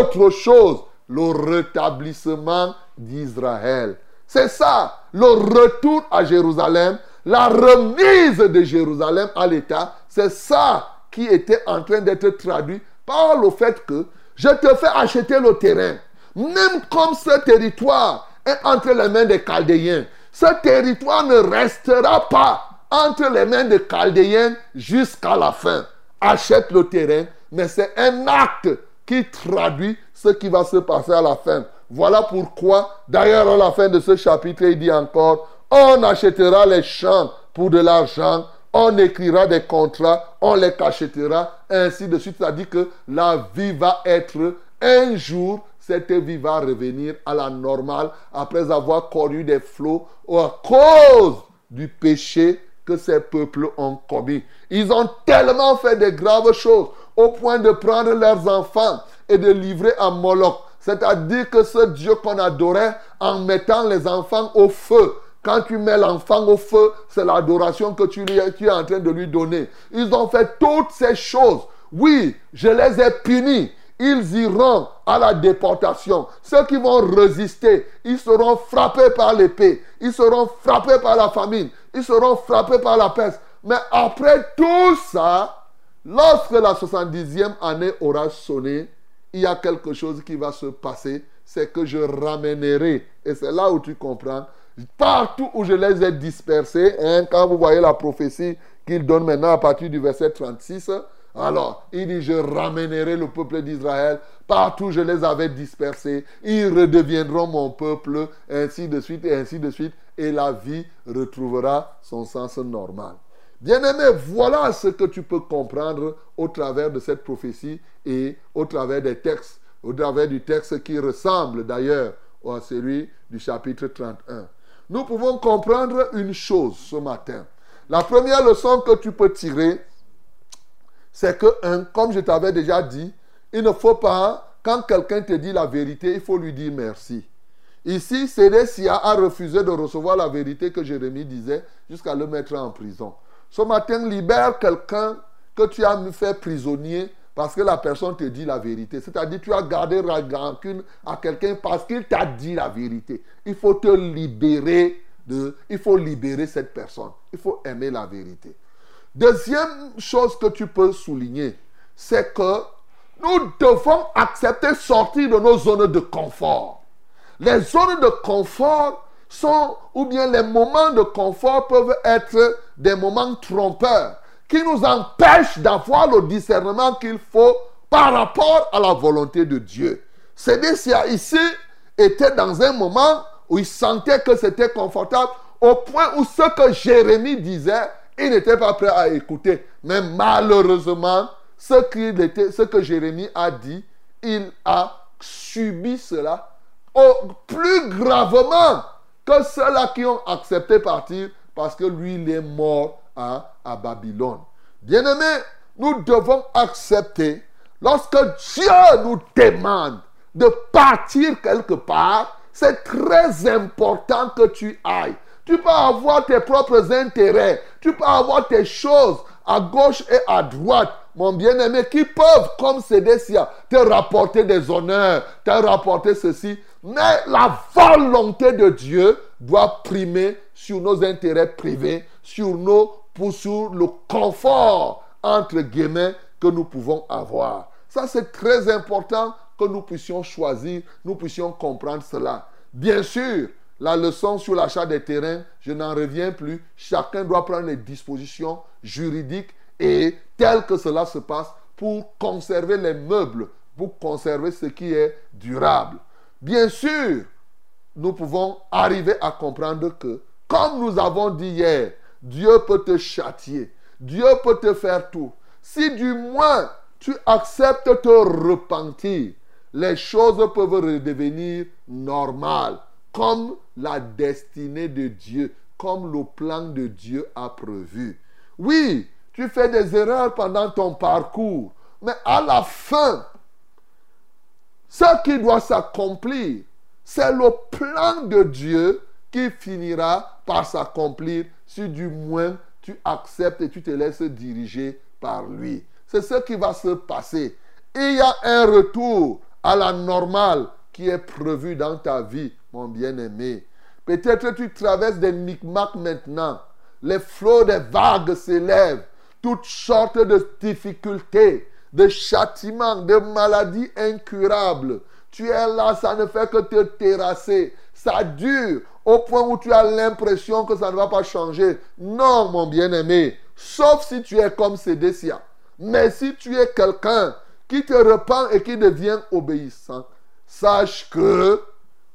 [SPEAKER 1] autre chose, le rétablissement d'Israël. C'est ça, le retour à Jérusalem, la remise de Jérusalem à l'État, c'est ça qui était en train d'être traduit par le fait que je te fais acheter le terrain. Même comme ce territoire est entre les mains des Chaldéens, ce territoire ne restera pas entre les mains des Chaldéens jusqu'à la fin. Achète le terrain, mais c'est un acte qui traduit ce qui va se passer à la fin. Voilà pourquoi, d'ailleurs, à la fin de ce chapitre, il dit encore, on achètera les champs pour de l'argent, on écrira des contrats, on les cachetera, ainsi de suite. Dit que la vie va être un jour, cette vie va revenir à la normale après avoir connu des flots à cause du péché que ces peuples ont commis. Ils ont tellement fait de graves choses au point de prendre leurs enfants et de livrer à Moloch. C'est-à-dire que ce Dieu qu'on adorait en mettant les enfants au feu. Quand tu mets l'enfant au feu, c'est l'adoration que tu, es en train de lui donner. Ils ont fait toutes ces choses. Oui, je les ai punis. Ils iront à la déportation. Ceux qui vont résister, ils seront frappés par l'épée. Ils seront frappés par la famine. Ils seront frappés par la peste. Mais après tout ça, lorsque la 70e année aura sonné, il y a quelque chose qui va se passer. C'est que je ramènerai. Et c'est là où tu comprends. Partout où je les ai dispersés, hein, quand vous voyez la prophétie qu'il donne maintenant à partir du verset 36, alors il dit, je ramènerai le peuple d'Israël partout où je les avais dispersés. Ils redeviendront mon peuple, ainsi de suite et ainsi de suite. Et la vie retrouvera son sens normal. Bien-aimé, voilà ce que tu peux comprendre au travers de cette prophétie et au travers des textes, au travers du texte qui ressemble d'ailleurs à celui du chapitre 31. Nous pouvons comprendre une chose ce matin. La première leçon que tu peux tirer, c'est que, un, comme je t'avais déjà dit, il ne faut pas, quand quelqu'un te dit la vérité, il faut lui dire merci. Ici, Sédécia a refusé de recevoir la vérité que Jérémie disait jusqu'à le mettre en prison. Ce matin, libère quelqu'un que tu as fait prisonnier parce que la personne te dit la vérité. C'est-à-dire, tu as gardé rancune à quelqu'un parce qu'il t'a dit la vérité. Il faut te libérer de. Il faut libérer cette personne. Il faut aimer la vérité. Deuxième chose que tu peux souligner, c'est que nous devons accepter sortir de nos zones de confort. Les zones de confort sont, ou bien les moments de confort peuvent être des moments trompeurs qui nous empêchent d'avoir le discernement qu'il faut par rapport à la volonté de Dieu. Sédécia ici était dans un moment où il sentait que c'était confortable au point où ce que Jérémie disait, il n'était pas prêt à écouter. Mais malheureusement, ce, était, ce que Jérémie a dit, il a subi cela plus gravement que ceux-là qui ont accepté partir parce que lui, il est mort à, à Babylone. Bien-aimés, nous devons accepter lorsque Dieu nous demande de partir quelque part, c'est très important que tu ailles. Tu peux avoir tes propres intérêts, tu peux avoir tes choses à gauche et à droite, mon bien-aimé, qui peuvent, comme Sédécia, te rapporter des honneurs, te rapporter ceci. Mais la volonté de Dieu doit primer sur nos intérêts privés, sur, nos, pour, sur le confort, entre guillemets, que nous pouvons avoir. Ça, c'est très important que nous puissions choisir, nous puissions comprendre cela. Bien sûr, la leçon sur l'achat des terrains, je n'en reviens plus. Chacun doit prendre les dispositions juridiques et telles que cela se passe pour conserver les meubles, pour conserver ce qui est durable. Bien sûr, nous pouvons arriver à comprendre que, comme nous avons dit hier, Dieu peut te châtier, Dieu peut te faire tout. Si du moins tu acceptes de te repentir, les choses peuvent redevenir normales, comme la destinée de Dieu, comme le plan de Dieu a prévu. Oui, tu fais des erreurs pendant ton parcours. Mais à la fin, ce qui doit s'accomplir, c'est le plan de Dieu qui finira par s'accomplir si du moins tu acceptes et tu te laisses diriger par lui. C'est ce qui va se passer. Il y a un retour à la normale qui est prévu dans ta vie, mon bien-aimé. Peut-être tu traverses des micmacs maintenant. Les flots des vagues s'élèvent. Toutes sortes de difficultés, de châtiments, de maladies incurables. Tu es là, ça ne fait que te terrasser. Ça dure au point où tu as l'impression que ça ne va pas changer. Non, mon bien-aimé. Sauf si tu es comme Sédécia. Mais si tu es quelqu'un qui te repent et qui devient obéissant, sache que,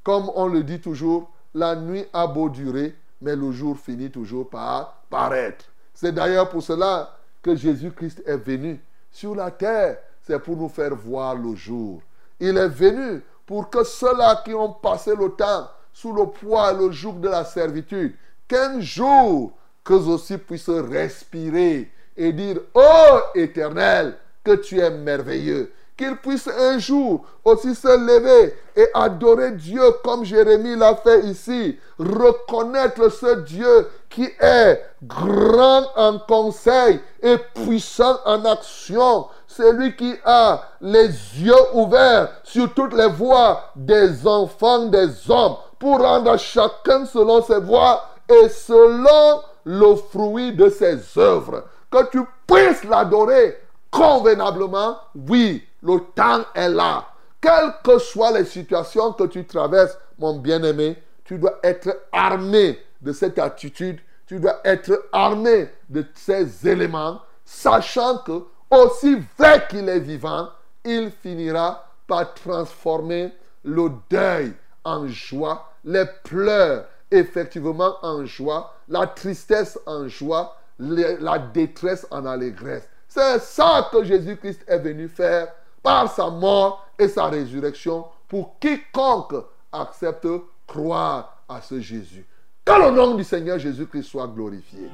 [SPEAKER 1] comme on le dit toujours, la nuit a beau durer, mais le jour finit toujours par paraître. C'est d'ailleurs pour cela que Jésus-Christ est venu sur la terre. C'est pour nous faire voir le jour. Il est venu pour que ceux-là qui ont passé le temps sous le poids le joug de la servitude, qu'un jour, qu'eux aussi puissent respirer et dire, oh éternel, que tu es merveilleux. Qu'ils puissent un jour aussi se lever et adorer Dieu comme Jérémie l'a fait ici. Reconnaître ce Dieu qui est grand en conseil et puissant en action. Celui qui a les yeux ouverts sur toutes les voies des enfants des hommes pour rendre à chacun selon ses voies et selon le fruit de ses œuvres. Que tu puisses l'adorer convenablement, oui, le temps est là. Quelles que soient les situations que tu traverses, mon bien-aimé, tu dois être armé de cette attitude, tu dois être armé de ces éléments, sachant que aussi vrai qu'il est vivant, il finira par transformer le deuil en joie, les pleurs effectivement en joie, la tristesse en joie, la détresse en allégresse. C'est ça que Jésus-Christ est venu faire par sa mort et sa résurrection pour quiconque accepte croire à ce Jésus. Que le nom du Seigneur Jésus-Christ soit glorifié.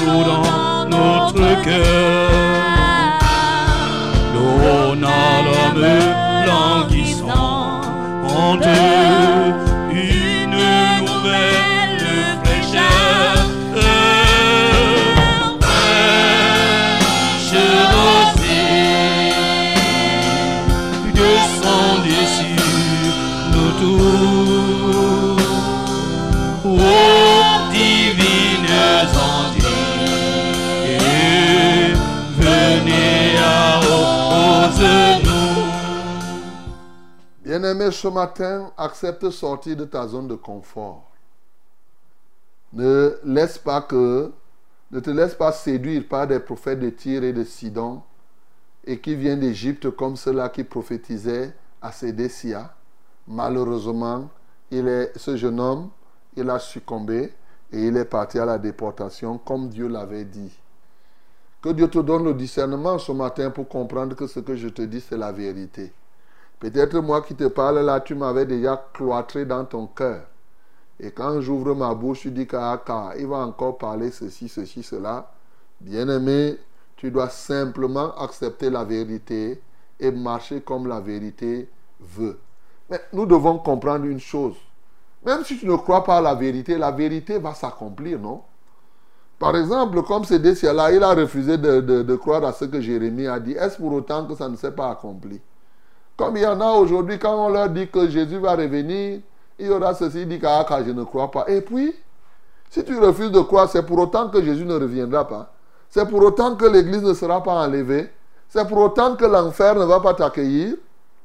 [SPEAKER 3] Flot dans notre cœur. L'eau n'a l'homme languissant honte une
[SPEAKER 1] Bien-aimé, ce matin, accepte de sortir de ta zone de confort. Ne laisse pas que, ne te laisse pas séduire par des prophètes de Tyr et de Sidon et qui viennent d'Égypte comme ceux-là qui prophétisaient à Sédécia. Malheureusement, il est, ce jeune homme, il a succombé et il est parti à la déportation comme Dieu l'avait dit. Que Dieu te donne le discernement ce matin pour comprendre que ce que je te dis, c'est la vérité. Peut-être moi qui te parle là, tu m'avais déjà cloîtré dans ton cœur. Et quand j'ouvre ma bouche, tu dis qu'à il va encore parler ceci, ceci, cela. Bien-aimé, tu dois simplement accepter la vérité et marcher comme la vérité veut. Mais nous devons comprendre une chose. Même si tu ne crois pas à la vérité, la vérité va s'accomplir, non? Par exemple, comme c'est là, il a refusé de croire à ce que Jérémie a dit. Est-ce pour autant que ça ne s'est pas accompli? Comme il y en a aujourd'hui, quand on leur dit que Jésus va revenir, il y aura ceci, il dit qu'à Aka, je ne crois pas. Et puis, si tu refuses de croire, c'est pour autant que Jésus ne reviendra pas. C'est pour autant que l'Église ne sera pas enlevée. C'est pour autant que l'enfer ne va pas t'accueillir.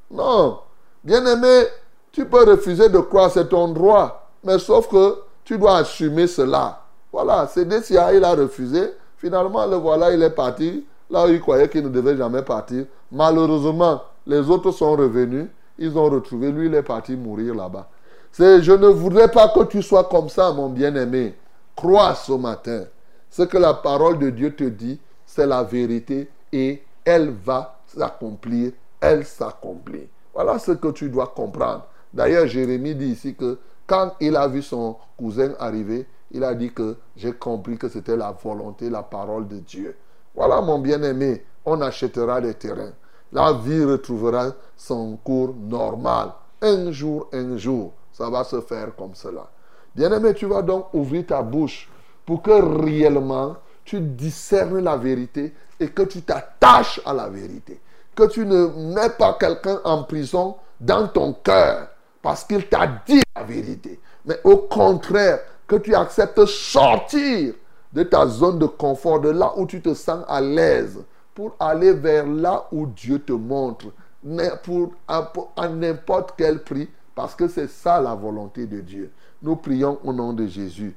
[SPEAKER 1] Non. Bien-aimé, tu peux refuser de croire, c'est ton droit. Mais sauf que tu dois assumer cela. Voilà, c'est Dessia, il a refusé. Finalement, le voilà, il est parti. Là où il croyait qu'il ne devait jamais partir. Malheureusement, les autres sont revenus. Ils ont retrouvé. Lui, il est parti mourir là-bas. C'est, je ne voudrais pas que tu sois comme ça, mon bien-aimé. Crois ce matin. Ce que la parole de Dieu te dit, c'est la vérité et elle va s'accomplir. Elle s'accomplit. Voilà ce que tu dois comprendre. D'ailleurs, Jérémie dit ici que quand il a vu son cousin arriver, il a dit que j'ai compris que c'était la volonté, la parole de Dieu. Voilà mon bien-aimé, on achètera les terrains. La vie retrouvera son cours normal. Un jour, un jour, ça va se faire comme cela. Bien-aimé, tu vas donc ouvrir ta bouche pour que réellement tu discernes la vérité et que tu t'attaches à la vérité. Que tu ne mets pas quelqu'un en prison dans ton cœur parce qu'il t'a dit la vérité. Mais au contraire, que tu acceptes sortir de ta zone de confort, de là où tu te sens à l'aise, pour aller vers là où Dieu te montre, mais pour, à, n'importe quel prix, parce que c'est ça la volonté de Dieu. Nous prions au nom de Jésus.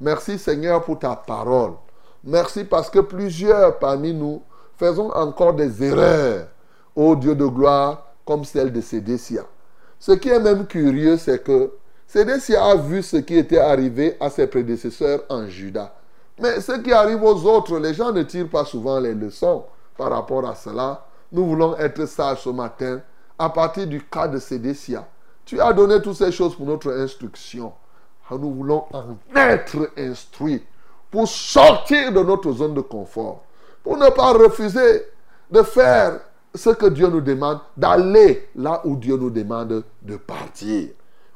[SPEAKER 1] Merci Seigneur pour ta parole. Merci parce que plusieurs parmi nous faisons encore des erreurs, ô Dieu de gloire, comme celle de Sédécia. Ce qui est même curieux, c'est que Sédécia a vu ce qui était arrivé à ses prédécesseurs en Juda. Mais ce qui arrive aux autres, les gens ne tirent pas souvent les leçons par rapport à cela. Nous voulons être sages ce matin à partir du cas de Sédécia. Tu as donné toutes ces choses pour notre instruction. Nous voulons en être instruits pour sortir de notre zone de confort, pour ne pas refuser de faire ce que Dieu nous demande, d'aller là où Dieu nous demande de partir.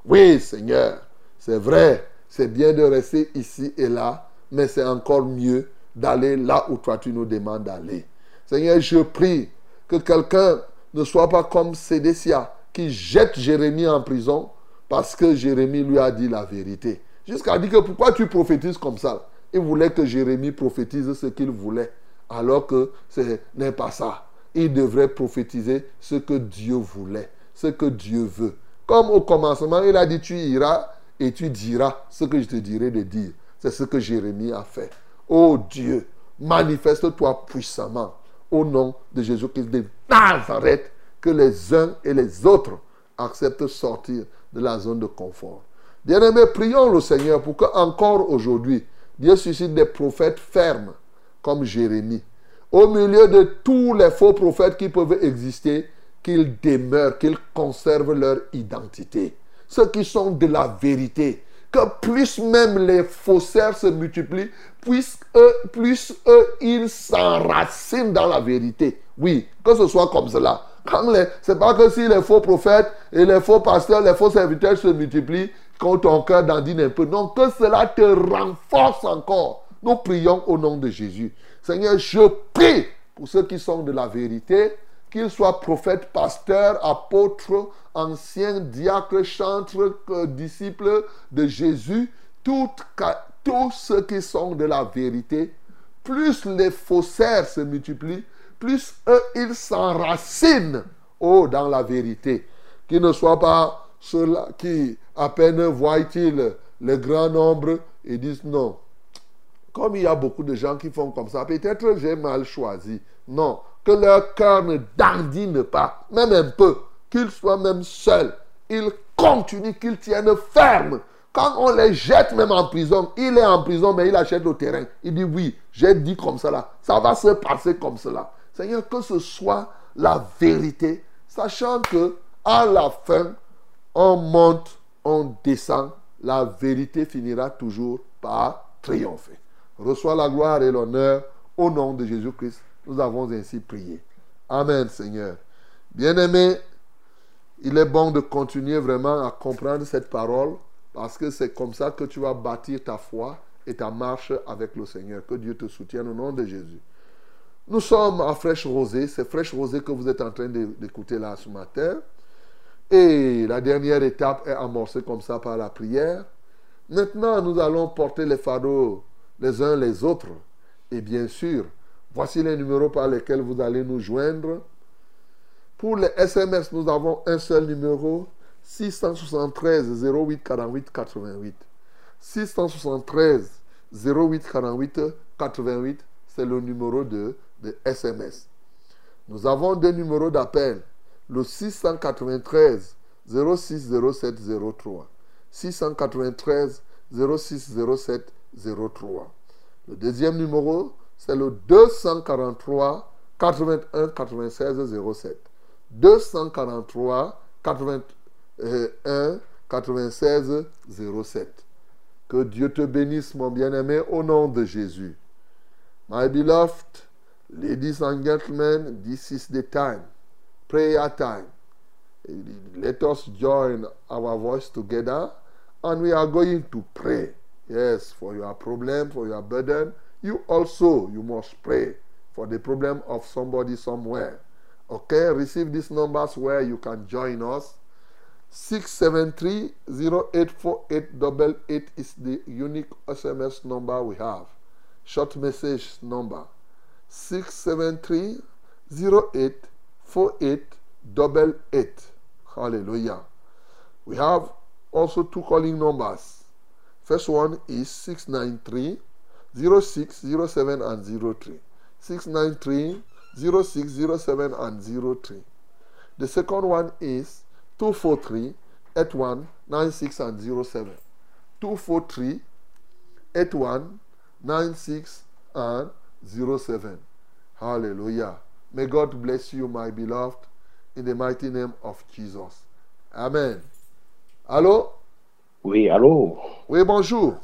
[SPEAKER 1] Oui, Seigneur, c'est vrai, c'est bien de rester ici et là, mais c'est encore mieux d'aller là où toi tu nous demandes d'aller. Seigneur, je prie que quelqu'un ne soit pas comme Sédécia qui jette Jérémie en prison parce que Jérémie lui a dit la vérité. Jusqu'à dire que pourquoi tu prophétises comme ça? Il voulait que Jérémie prophétise ce qu'il voulait, alors que ce n'est pas ça. Il devrait prophétiser ce que Dieu voulait, ce que Dieu veut. Comme au commencement, il a dit tu iras et tu diras ce que je te dirai de dire. C'est ce que Jérémie a fait. Oh Dieu, manifeste-toi puissamment au nom de Jésus-Christ de Nazareth, que les uns et les autres acceptent de sortir de la zone de confort. Bien-aimés, prions le Seigneur pour que encore aujourd'hui, Dieu suscite des prophètes fermes comme Jérémie. Au milieu de tous les faux prophètes qui peuvent exister, qu'ils demeurent, qu'ils conservent leur identité. Ceux qui sont de la vérité. Que plus même les faussaires se multiplient, plus eux, plus eux, ils s'enracinent dans la vérité. Oui, que ce soit comme cela. C'est pas que si les faux prophètes et les faux pasteurs, les faux serviteurs se multiplient, quand ton cœur dandine un peu. Non, que cela te renforce encore. Nous prions au nom de Jésus. Seigneur, je prie pour ceux qui sont de la vérité, qu'ils soient prophètes, pasteurs, apôtres, anciens, diacres, chantres, euh, disciples de Jésus, tous ceux qui sont de la vérité, plus les faussaires se multiplient, plus eux, ils s'enracinent oh, dans la vérité. Qu'ils ne soient pas ceux-là qui, à peine voient-ils le grand nombre, et disent non. Comme il y a beaucoup de gens qui font comme ça, peut-être j'ai mal choisi. Non, que leur cœur ne dandine pas, même un peu, qu'ils soient même seuls. Ils continuent, qu'ils tiennent ferme. Quand on les jette même en prison, il est en prison, mais il achète le terrain. Il dit oui, j'ai dit comme cela. Ça va se passer comme cela. Seigneur, que ce soit la vérité, sachant que à la fin, on monte, on descend, la vérité finira toujours par triompher. Reçois la gloire et l'honneur au nom de Jésus-Christ. Nous avons ainsi prié. Amen, Seigneur. Bien-aimé, il est bon de continuer vraiment à comprendre cette parole parce que c'est comme ça que tu vas bâtir ta foi et ta marche avec le Seigneur. Que Dieu te soutienne au nom de Jésus. Nous sommes à Fraîche Rosée. C'est Fraîche Rosée que vous êtes en train d'écouter là ce matin. Et la dernière étape est amorcée comme ça par la prière. Maintenant, nous allons porter les fardeaux les uns les autres. Et bien sûr, voici les numéros par lesquels vous allez nous joindre. Pour les SMS, nous avons un seul numéro 673 08 48 88. 673 08 48 88, c'est le numéro de, de SMS. Nous avons deux numéros d'appel. Le 693 06 07 03. 693 06 07 03. Le deuxième numéro, c'est le 243 81 96 07. 243 81 96 07. Que Dieu te bénisse, mon bien-aimé, au nom de Jésus. My beloved, ladies and gentlemen, this is the time, prayer time. Let us join our voice together and we are going to pray. Yes, for your problem, for your burden. You also, you must pray for the problem of somebody somewhere. Okay, receive these numbers where you can join us. 673-084888 is the unique SMS number we have. Short message number. 673-084888. Hallelujah. We have also two calling numbers. First one is 693 0607 and 03. 693 0607 and 03. The second one is 243 81 96 and 07. 243 81 96 and 07. Hallelujah. May God bless you, my beloved, in the mighty name of Jesus. Amen. Allô?
[SPEAKER 4] Oui, allô?
[SPEAKER 1] Oui, bonjour.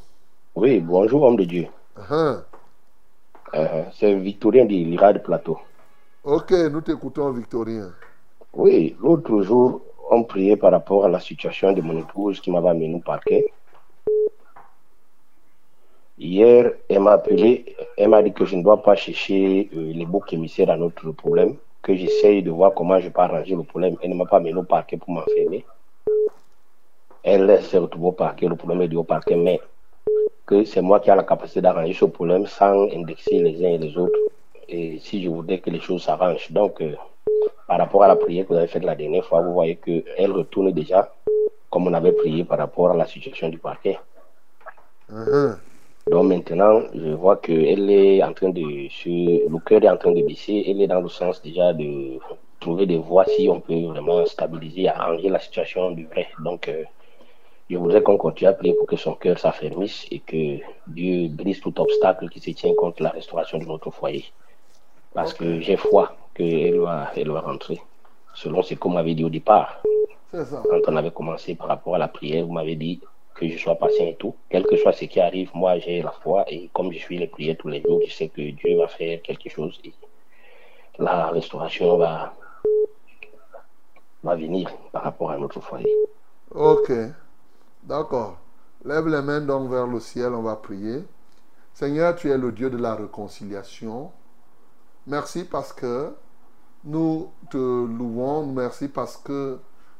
[SPEAKER 4] Oui, bonjour, homme de Dieu.
[SPEAKER 1] Hein.
[SPEAKER 4] Euh, c'est Victorien de l'IRAD Plateau.
[SPEAKER 1] Ok, nous t'écoutons, Victorien.
[SPEAKER 4] Oui, l'autre jour, on priait par rapport à la situation de mon épouse qui m'avait amené au parquet. Hier, elle m'a appelé, elle m'a dit que je ne dois pas chercher euh, les boucs émissaires à notre problème, que j'essaye de voir comment je peux arranger le problème. Elle ne m'a pas amené au parquet pour m'enfermer. Elle s'est retrouvée au parquet, le problème est dû au parquet, mais que c'est moi qui ai la capacité d'arranger ce problème sans indexer les uns et les autres. Et si je voudrais que les choses s'arrangent. Donc, euh, par rapport à la prière que vous avez faite la dernière fois, vous voyez qu'elle retourne déjà comme on avait prié par rapport à la situation du parquet.
[SPEAKER 1] Mhm.
[SPEAKER 4] Donc maintenant, je vois qu'elle est en train de se... Le cœur est en train de baisser. Elle est dans le sens déjà de trouver des voies si on peut vraiment stabiliser, arranger la situation du vrai. Donc, euh, je voudrais qu'on continue à prier pour que son cœur s'affermisse et que Dieu brise tout obstacle qui se tient contre la restauration de notre foyer. Parce que j'ai foi qu'elle va, elle va rentrer, selon ce qu'on m'avait dit au départ.
[SPEAKER 1] Ça.
[SPEAKER 4] Quand on avait commencé par rapport à la prière, vous m'avez dit que je sois patient et tout. Quel que soit ce qui arrive, moi j'ai la foi et comme je suis les prières tous les jours, je sais que Dieu va faire quelque chose et la restauration va, va venir par rapport à notre foyer.
[SPEAKER 1] Ok. D'accord. Lève les mains donc vers le ciel, on va prier. Seigneur, tu es le Dieu de la réconciliation. Merci parce que nous te louons. Merci parce que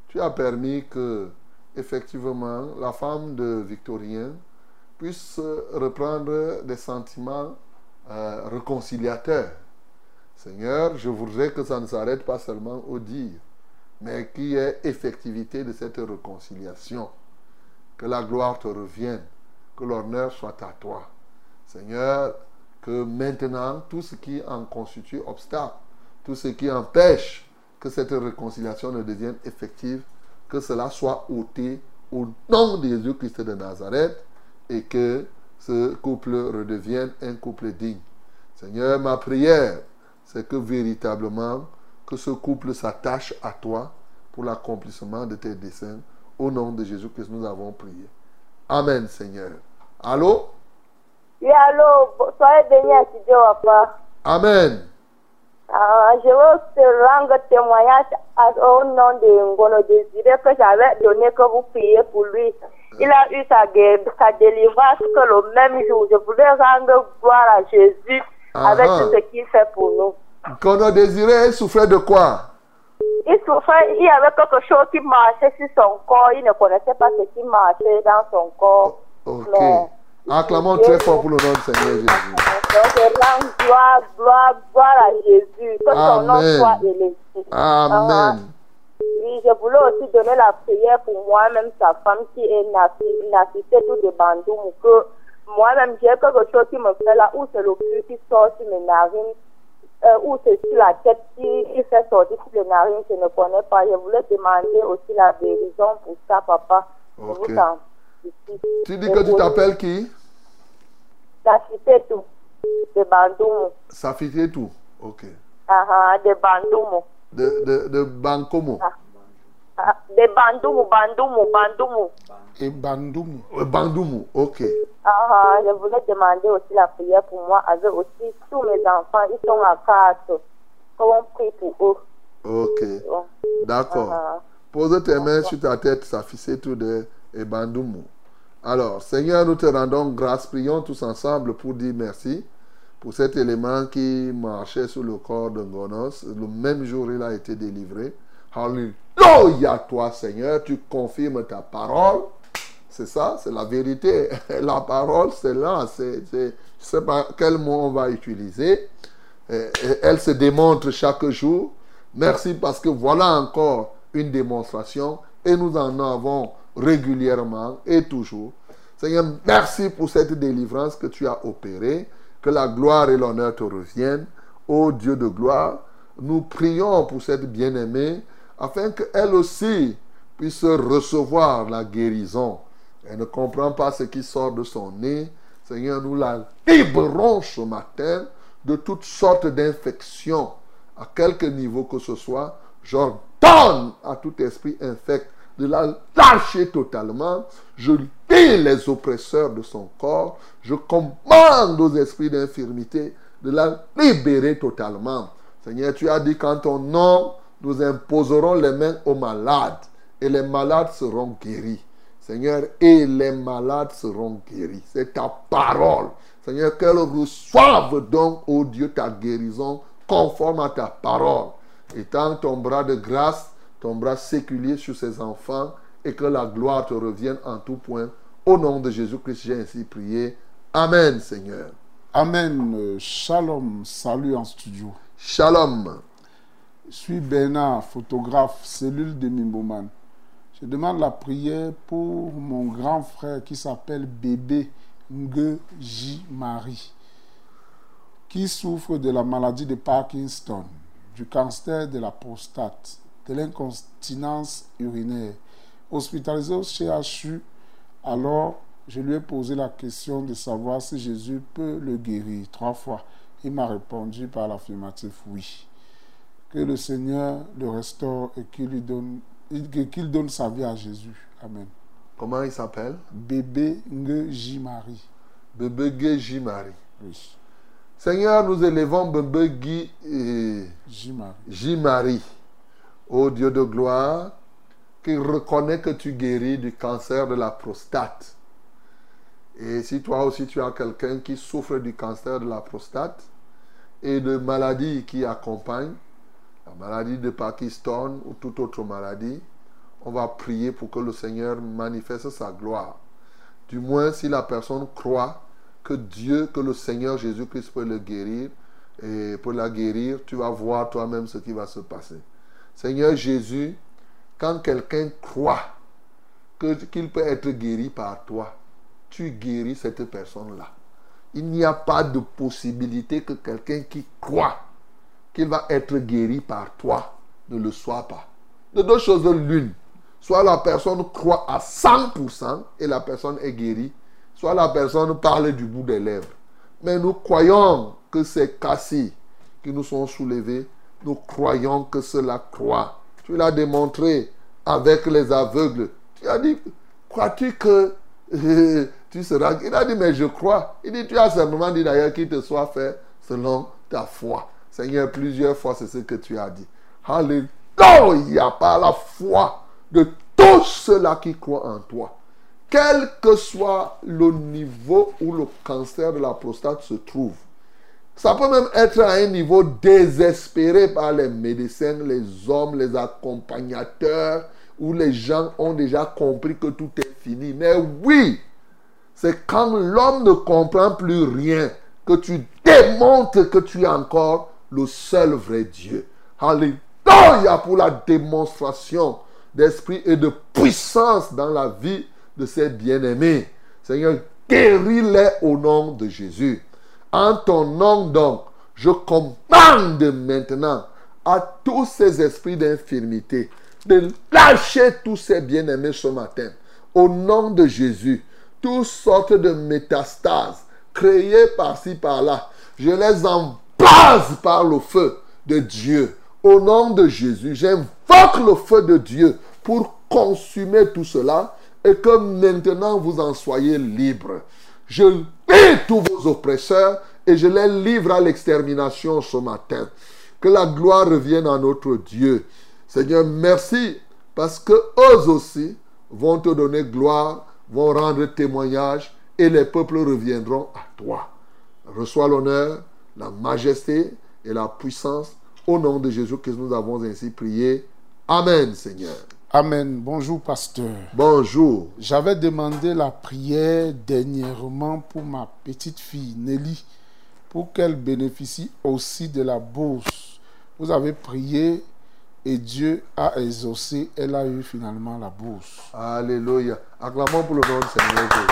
[SPEAKER 1] tu as permis que, effectivement, la femme de Victorien puisse reprendre des sentiments euh, réconciliateurs. Seigneur, je voudrais que ça ne s'arrête pas seulement au dire, mais qu'il y ait effectivité de cette réconciliation. Que la gloire te revienne, que l'honneur soit à toi. Seigneur, que maintenant, tout ce qui en constitue obstacle, tout ce qui empêche que cette réconciliation ne devienne effective, que cela soit ôté au nom de Jésus-Christ de Nazareth et que ce couple redevienne un couple digne. Seigneur, ma prière, c'est que véritablement, que ce couple s'attache à toi pour l'accomplissement de tes desseins. Au nom de Jésus-Christ, nous avons prié. Amen, Seigneur. Allô?
[SPEAKER 5] Oui, allô, soyez bénis à Dieu, papa.
[SPEAKER 1] Amen.
[SPEAKER 5] Ah, je veux te rendre témoignage au nom de Ngono Désiré que j'avais donné que vous priez pour lui. Il a eu sa, sa délivrance que le même jour. Je voulais rendre gloire à Jésus avec
[SPEAKER 1] Ah, ah.
[SPEAKER 5] tout ce qu'il fait pour nous.
[SPEAKER 1] A désiré, souffrait de quoi?
[SPEAKER 5] Il souffrait, il y avait quelque chose qui marchait sur son corps. Il ne connaissait pas ce qui marchait dans son corps.
[SPEAKER 1] Ok.
[SPEAKER 5] Mais-
[SPEAKER 1] Acclamons très fort pour le nom du Seigneur Jésus.
[SPEAKER 5] Donc, je rends gloire, gloire, gloire à Jésus. Que son nom
[SPEAKER 1] Amen.
[SPEAKER 5] soit élevé.
[SPEAKER 1] Amen.
[SPEAKER 5] Oui, je voulais aussi donner la prière pour moi-même, sa femme qui est narcissée tout de Bandoum, que moi-même j'ai quelque chose qui me fait là, où c'est le flux qui sort sur mes narines, euh, où c'est sur la tête qui, qui fait sortir sur les narines, je ne connais pas. Je voulais demander aussi la guérison pour ça, papa.
[SPEAKER 1] Tu dis que tu t'appelles qui?
[SPEAKER 5] Narcissée tout de Bandoum.
[SPEAKER 1] Safité tout. Ok.
[SPEAKER 5] Ah, ah, de Bandoum.
[SPEAKER 1] De, de, de Bankomo.
[SPEAKER 5] Ah, de Bandoumu, Bandoumu, Bandoumu.
[SPEAKER 6] Et Bandoumou.
[SPEAKER 1] Euh, Bandoumu, ok.
[SPEAKER 5] Ah, ah, je voulais demander aussi la prière pour moi avec aussi tous mes enfants. Ils sont à quatre. Comment prie pour eux?
[SPEAKER 1] Ok.
[SPEAKER 5] Bon.
[SPEAKER 1] D'accord.
[SPEAKER 5] Ah,
[SPEAKER 1] Pose tes mains sur ta tête, Safissé tout de et Bandoumu. Alors, Seigneur, nous te rendons grâce. Prions tous ensemble pour dire merci pour cet élément qui marchait sur le corps de Gonos. Le même jour, il a été délivré. Alléluia, toi, Seigneur. Tu confirmes ta parole. C'est ça, c'est la vérité. La parole, c'est là. Je ne sais pas quel mot on va utiliser. Elle se démontre chaque jour. Merci parce que voilà encore une démonstration et nous en avons régulièrement et toujours. Seigneur, merci pour cette délivrance que tu as opérée. Que la gloire et l'honneur te reviennent. Ô Dieu de gloire, nous prions pour cette bien-aimée afin qu'elle aussi puisse recevoir la guérison. Elle ne comprend pas ce qui sort de son nez. Seigneur, nous la libérons ce matin de toutes sortes d'infections, à quelque niveau que ce soit. J'ordonne à tout esprit infect de la lâcher totalement. Je lis les oppresseurs de son corps. Je commande aux esprits d'infirmité de la libérer totalement. Seigneur, tu as dit qu'en ton nom, nous imposerons les mains aux malades et les malades seront guéris. Seigneur, et les malades seront guéris. C'est ta parole. Seigneur, qu'elles reçoivent donc, ô Dieu, ta guérison conforme à ta parole. Étends ton bras de grâce, ton bras séculier sur ces enfants et que la gloire te revienne en tout point. Au nom de Jésus-Christ, j'ai ainsi prié. Amen, Seigneur.
[SPEAKER 6] Amen. Euh, Shalom. Salut en studio.
[SPEAKER 1] Shalom.
[SPEAKER 6] Suis Bernard, photographe, cellule de Mimboman. Je demande la prière pour mon grand frère qui s'appelle Bébé Ngeji Marie, qui souffre de la maladie de Parkinson, du cancer de la prostate, de l'incontinence urinaire. Hospitalisé au CHU, alors je lui ai posé la question de savoir si Jésus peut le guérir trois fois. Il m'a répondu par l'affirmatif oui que le Seigneur le restaure et qu'il lui donne, qu'il donne sa vie à Jésus. Amen.
[SPEAKER 1] Comment il s'appelle?
[SPEAKER 6] Bébé Ngeji Marie.
[SPEAKER 1] Bébé Guy Marie.
[SPEAKER 6] Oui.
[SPEAKER 1] Seigneur, nous élevons Bébé Guy et.
[SPEAKER 6] J-Marie.
[SPEAKER 1] Ô Dieu de gloire, qui reconnaît que tu guéris du cancer de la prostate. Et si toi aussi tu as quelqu'un qui souffre du cancer de la prostate et de maladies qui accompagnent, la maladie de Parkinson ou toute autre maladie, on va prier pour que le Seigneur manifeste sa gloire. Du moins, si la personne croit que Dieu, que le Seigneur Jésus-Christ peut le guérir, et pour la guérir, tu vas voir toi-même ce qui va se passer. Seigneur Jésus, quand quelqu'un croit qu'il peut être guéri par toi, tu guéris cette personne-là. Il n'y a pas de possibilité que quelqu'un qui croit qu'il va être guéri par toi ne le soit pas. De deux choses l'une. Soit la personne croit à 100% et la personne est guérie, soit la personne parle du bout des lèvres. Mais nous croyons que ces cassis qui nous sont soulevés, nous croyons que cela croit. Tu l'as démontré avec les aveugles. Tu as dit, crois-tu que tu seras... Il a dit, mais je crois. Il dit, tu as simplement dit d'ailleurs qu'il te soit fait selon ta foi. Seigneur, plusieurs fois, c'est ce que tu as dit. Alléluia, par la foi de tous ceux-là qui croient en toi. Quel que soit le niveau où le cancer de la prostate se trouve, ça peut même être à un niveau désespéré par les médecins, les hommes, les accompagnateurs, où les gens ont déjà compris que tout est fini. Mais oui, c'est quand l'homme ne comprend plus rien que tu démontres que tu es encore le seul vrai Dieu. Alléluia pour la démonstration d'esprit et de puissance dans la vie de ces bien-aimés. Seigneur, guéris-les au nom de Jésus. En ton nom donc, je commande maintenant à tous ces esprits d'infirmité de lâcher tous ces bien-aimés ce matin. Au nom de Jésus, toutes sortes de métastases créées par-ci par-là, je les par le feu de Dieu. Au nom de Jésus, j'invoque le feu de Dieu pour consumé tout cela et que maintenant vous en soyez libres. Je hais tous vos oppresseurs et je les livre à l'extermination ce matin. Que la gloire revienne à notre Dieu. Seigneur, merci parce que eux aussi vont te donner gloire, vont rendre témoignage et les peuples reviendront à toi. Reçois l'honneur, la majesté et la puissance au nom de Jésus que nous avons ainsi prié. Amen, Seigneur.
[SPEAKER 6] Amen. Bonjour, pasteur.
[SPEAKER 1] Bonjour.
[SPEAKER 6] J'avais demandé la prière dernièrement pour ma petite fille Nelly, pour qu'elle bénéficie aussi de la bourse. Vous avez prié et Dieu a exaucé. Elle a eu finalement la bourse.
[SPEAKER 1] Alléluia. Acclamons pour le nom du Seigneur Jésus.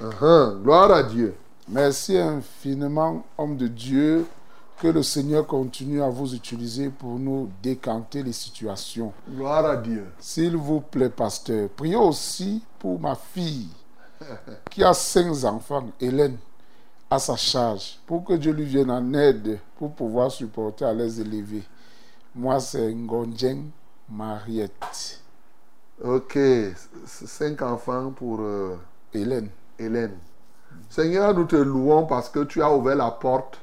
[SPEAKER 1] Uh-huh. Gloire à Dieu.
[SPEAKER 6] Merci infiniment, homme de Dieu. Que le Seigneur continue à vous utiliser pour nous décanter les situations.
[SPEAKER 1] Gloire à Dieu.
[SPEAKER 6] S'il vous plaît, pasteur, priez aussi pour ma fille qui a cinq enfants, Hélène, à sa charge, pour que Dieu lui vienne en aide pour pouvoir supporter à les élever. Moi, c'est Ngonjeng Mariette.
[SPEAKER 1] Ok. Cinq enfants pour euh,
[SPEAKER 6] Hélène.
[SPEAKER 1] Hélène. Seigneur, nous te louons parce que tu as ouvert la porte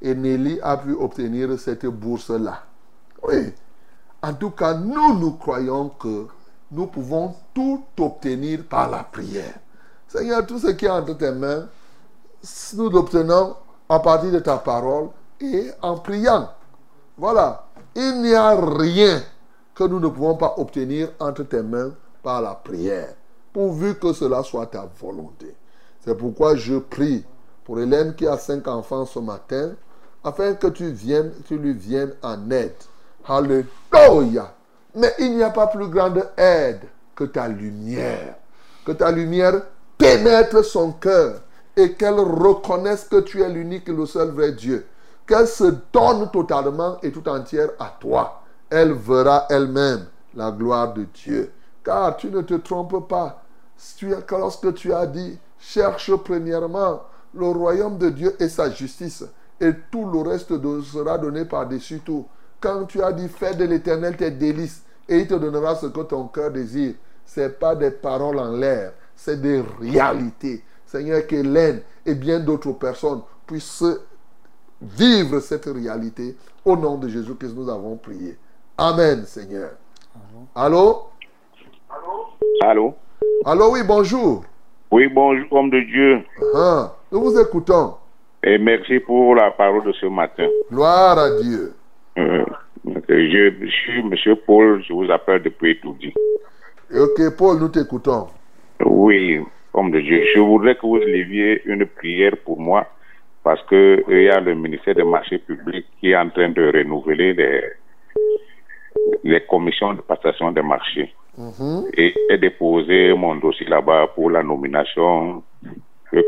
[SPEAKER 1] et Nelly a pu obtenir cette bourse-là. Oui. En tout cas, nous, nous croyons que nous pouvons tout obtenir par la prière. Seigneur, tout ce qui est entre tes mains, nous l'obtenons à partir de ta parole et en priant. Voilà. Il n'y a rien que nous ne pouvons pas obtenir entre tes mains par la prière, pourvu que cela soit ta volonté. C'est pourquoi je prie pour Hélène qui a cinq enfants ce matin, afin que tu viennes, tu lui viennes en aide. Alléluia. Mais il n'y a pas plus grande aide que ta lumière. Que ta lumière pénètre son cœur et qu'elle reconnaisse que tu es l'unique et le seul vrai Dieu. Qu'elle se donne totalement et tout entière à toi. Elle verra elle-même la gloire de Dieu. Car tu ne te trompes pas. Lorsque tu as dit, cherche premièrement le royaume de Dieu et sa justice, et tout le reste de- sera donné par-dessus tout. Quand tu as dit, fais de l'éternel tes délices, et il te donnera ce que ton cœur désire, ce n'est pas des paroles en l'air, c'est des réalités. Seigneur, qu'Hélène et bien d'autres personnes puissent vivre cette réalité au nom de Jésus que nous avons prié. Amen, Seigneur. Allô?
[SPEAKER 7] Allô?
[SPEAKER 1] Allô, oui, bonjour.
[SPEAKER 7] Oui, bonjour, homme de Dieu.
[SPEAKER 1] Ah, nous vous écoutons.
[SPEAKER 7] Et merci pour la parole de ce matin.
[SPEAKER 1] Gloire à Dieu.
[SPEAKER 7] Euh, je, je suis Monsieur Paul, je vous appelle depuis Toudi.
[SPEAKER 1] Ok, Paul, nous t'écoutons.
[SPEAKER 7] Oui, homme de Dieu. Je voudrais que vous leviez une prière pour moi parce que il y a le ministère des marchés publics qui est en train de renouveler les, les commissions de passation des marchés.
[SPEAKER 1] Mhm.
[SPEAKER 7] et j'ai déposé mon dossier là-bas pour la nomination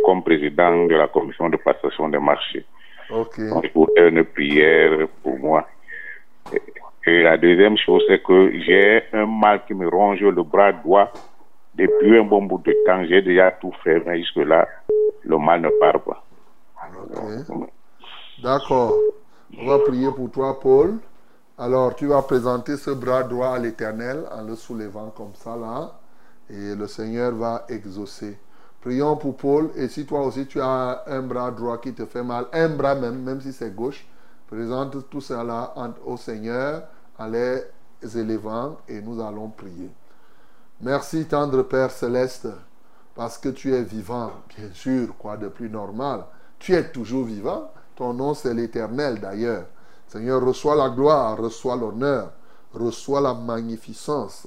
[SPEAKER 7] comme président de la commission de passation des marchés. Donc, voudrais une prière pour moi. Et, et la deuxième chose, c'est que j'ai un mal qui me ronge le bras droit depuis un bon bout de temps. J'ai déjà tout fait, mais jusque-là, le mal ne part pas.
[SPEAKER 1] D'accord. On va prier pour toi, Paul. Alors, tu vas présenter ce bras droit à l'Éternel en le soulevant comme ça, là. Et le Seigneur va exaucer. Prions pour Paul. Et si toi aussi tu as un bras droit qui te fait mal, un bras même, même si c'est gauche, présente tout cela au Seigneur en les élevant et nous allons prier. Merci, tendre Père céleste, parce que tu es vivant, bien sûr, quoi de plus normal. Tu es toujours vivant. Ton nom, c'est l'éternel d'ailleurs. Seigneur, reçois la gloire, reçois l'honneur, reçois la magnificence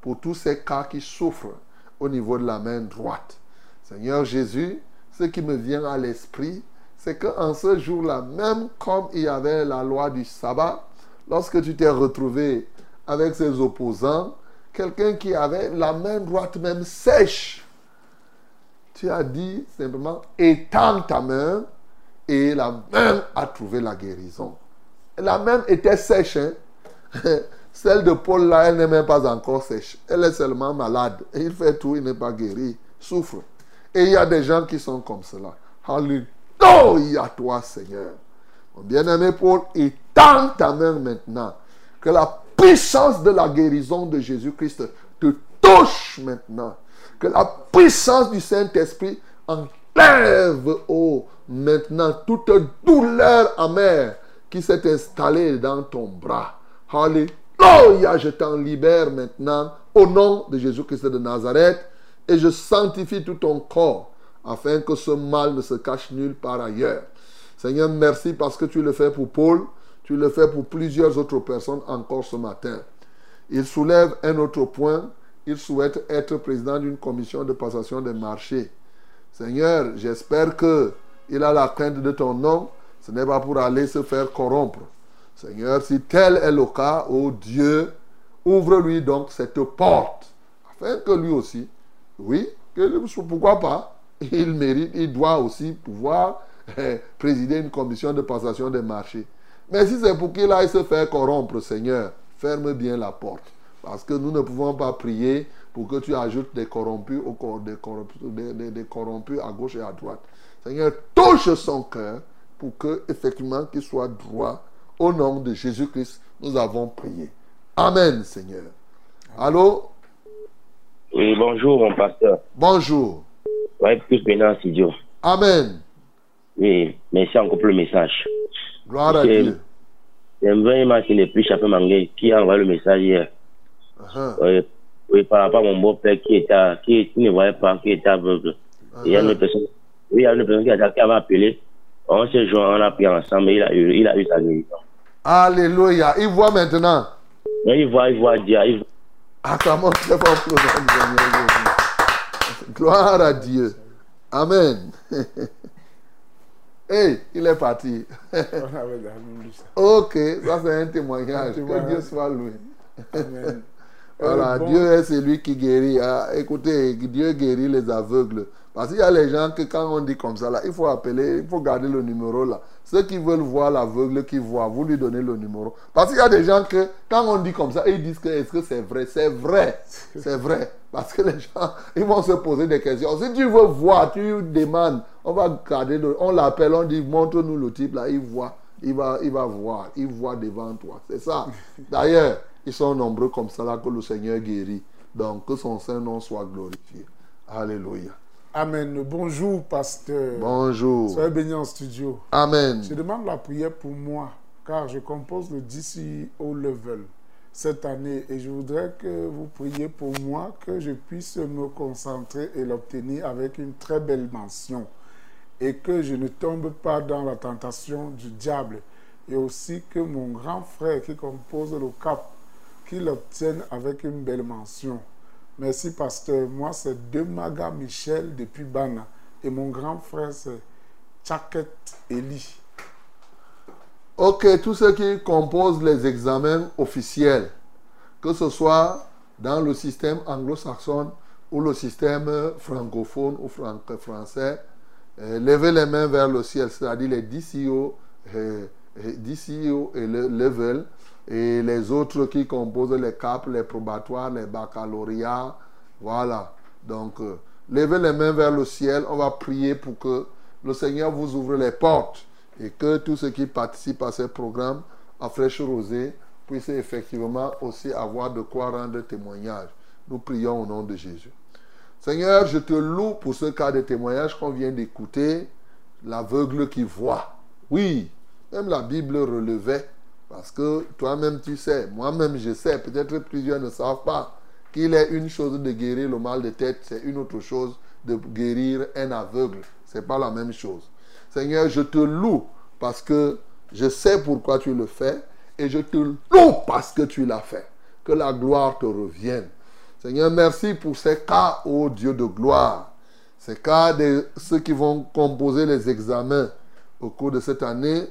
[SPEAKER 1] pour tous ces cas qui souffrent au niveau de la main droite. Seigneur Jésus, ce qui me vient à l'esprit, c'est qu'en ce jour-là, même comme il y avait la loi du sabbat, lorsque tu t'es retrouvé avec ses opposants, quelqu'un qui avait la main droite même sèche, tu as dit simplement, étends ta main, et la main a trouvé la guérison. La main était sèche. hein. Celle de Paul, là, elle n'est même pas encore sèche. Elle est seulement malade. Il fait tout, il n'est pas guéri. Souffre. Et il y a des gens qui sont comme cela. Alléluia, toi, Seigneur. Mon bien-aimé Paul, étends ta main maintenant. Que la puissance de la guérison de Jésus-Christ te touche maintenant. Que la puissance du Saint-Esprit enlève, oh, maintenant toute douleur amère qui s'est installée dans ton bras. Alléluia, je t'en libère maintenant au nom de Jésus-Christ de Nazareth et je sanctifie tout ton corps afin que ce mal ne se cache nulle part ailleurs. Seigneur, merci parce que tu le fais pour Paul, tu le fais pour plusieurs autres personnes encore ce matin. Il soulève un autre point. Il souhaite être président d'une commission de passation des marchés. Seigneur, j'espère que il a la crainte de ton nom. Ce n'est pas pour aller se faire corrompre. Seigneur, si tel est le cas, oh Dieu, ouvre-lui donc cette porte, afin que lui aussi, oui, pourquoi pas, il mérite, il doit aussi pouvoir eh, présider une commission de passation des marchés. Mais si c'est pour qu'il aille se faire corrompre, Seigneur, ferme bien la porte. Parce que nous ne pouvons pas prier pour que tu ajoutes des corrompus, au, des, corrompus, des corrompus à gauche et à droite. Seigneur, touche son cœur pour que effectivement qu'il soit droit. Au nom de Jésus-Christ, nous avons prié. Amen, Seigneur. Allô?
[SPEAKER 8] Oui, bonjour, mon pasteur.
[SPEAKER 1] Bonjour.
[SPEAKER 8] Ouais, plus bénin, Dieu.
[SPEAKER 1] Amen.
[SPEAKER 8] Oui, merci encore pour le message.
[SPEAKER 1] Gloire à Dieu.
[SPEAKER 8] J'aimerais imaginer plus Chapé Mangé qui a envoyé le message hier?
[SPEAKER 1] Uh-huh.
[SPEAKER 8] oui, oui, par rapport à mon beau-père qui, était, qui, qui ne voyait pas, qui était aveugle. Il y a une personne, oui, il y a une personne qui, a, qui avait appelé. On s'est joint, on a pris ensemble et il a eu, il a eu sa guérison.
[SPEAKER 1] Alléluia. Il voit maintenant.
[SPEAKER 8] Oui, il voit, il voit Dieu. Il...
[SPEAKER 1] Acclamons très fort. Gloire à Dieu. Amen. Hey, il est parti. ok, ça c'est un témoignage. Que Dieu soit loué.
[SPEAKER 6] Amen.
[SPEAKER 1] Voilà,
[SPEAKER 6] Euh, bon.
[SPEAKER 1] Dieu est celui qui guérit. Ah, écoutez, Dieu guérit les aveugles. Parce qu'il y a les gens que quand on dit comme ça, là, il faut appeler, il faut garder le numéro là. Ceux qui veulent voir l'aveugle qui voit, vous lui donnez le numéro. Parce qu'il y a des gens que quand on dit comme ça, ils disent que est-ce que c'est vrai? C'est vrai. C'est vrai. Parce que les gens, ils vont se poser des questions. Si tu veux voir, tu demandes, on va garder, le- on l'appelle, on dit montre-nous le type là, il voit, il va, il va voir, il voit devant toi. C'est ça. D'ailleurs, ils sont nombreux comme ça là que le Seigneur guérit. Donc que son Saint-Nom soit glorifié. Alléluia.
[SPEAKER 6] Amen. Bonjour, pasteur.
[SPEAKER 1] Bonjour.
[SPEAKER 6] Soyez bénis en studio.
[SPEAKER 1] Amen.
[SPEAKER 6] Je demande la prière pour moi, car je compose le DC au level cette année et je voudrais que vous priez pour moi, que je puisse me concentrer et l'obtenir avec une très belle mention et que je ne tombe pas dans la tentation du diable et aussi que mon grand frère qui compose le cap, qu'il l'obtienne avec une belle mention. Merci, pasteur. Moi, c'est Demaga Michel depuis Bana. Et mon grand frère, c'est Chaket Eli.
[SPEAKER 1] Ok, tous ceux qui composent les examens officiels, que ce soit dans le système anglo-saxon ou le système francophone ou fran- français, euh, levez les mains vers le ciel, c'est-à-dire les DCO, euh, euh, DCO et le level, et les autres qui composent les CAP, les probatoires, les baccalauréats. Voilà. Donc, euh, levez les mains vers le ciel. On va prier pour que le Seigneur vous ouvre les portes et que tous ceux qui participent à ces programmes à Fraîche Rosée puissent effectivement aussi avoir de quoi rendre témoignage. Nous prions au nom de Jésus. Seigneur, je te loue pour ce cas de témoignage qu'on vient d'écouter, l'aveugle qui voit. Oui, même la Bible relevait, parce que toi-même tu sais, moi-même je sais, peut-être plusieurs ne savent pas qu'il est une chose de guérir le mal de tête, c'est une autre chose de guérir un aveugle. C'est pas la même chose. Seigneur, je te loue parce que je sais pourquoi tu le fais et je te loue parce que tu l'as fait. Que la gloire te revienne. Seigneur, merci pour ces cas, ô Dieu de gloire. Ces cas de ceux qui vont composer les examens au cours de cette année.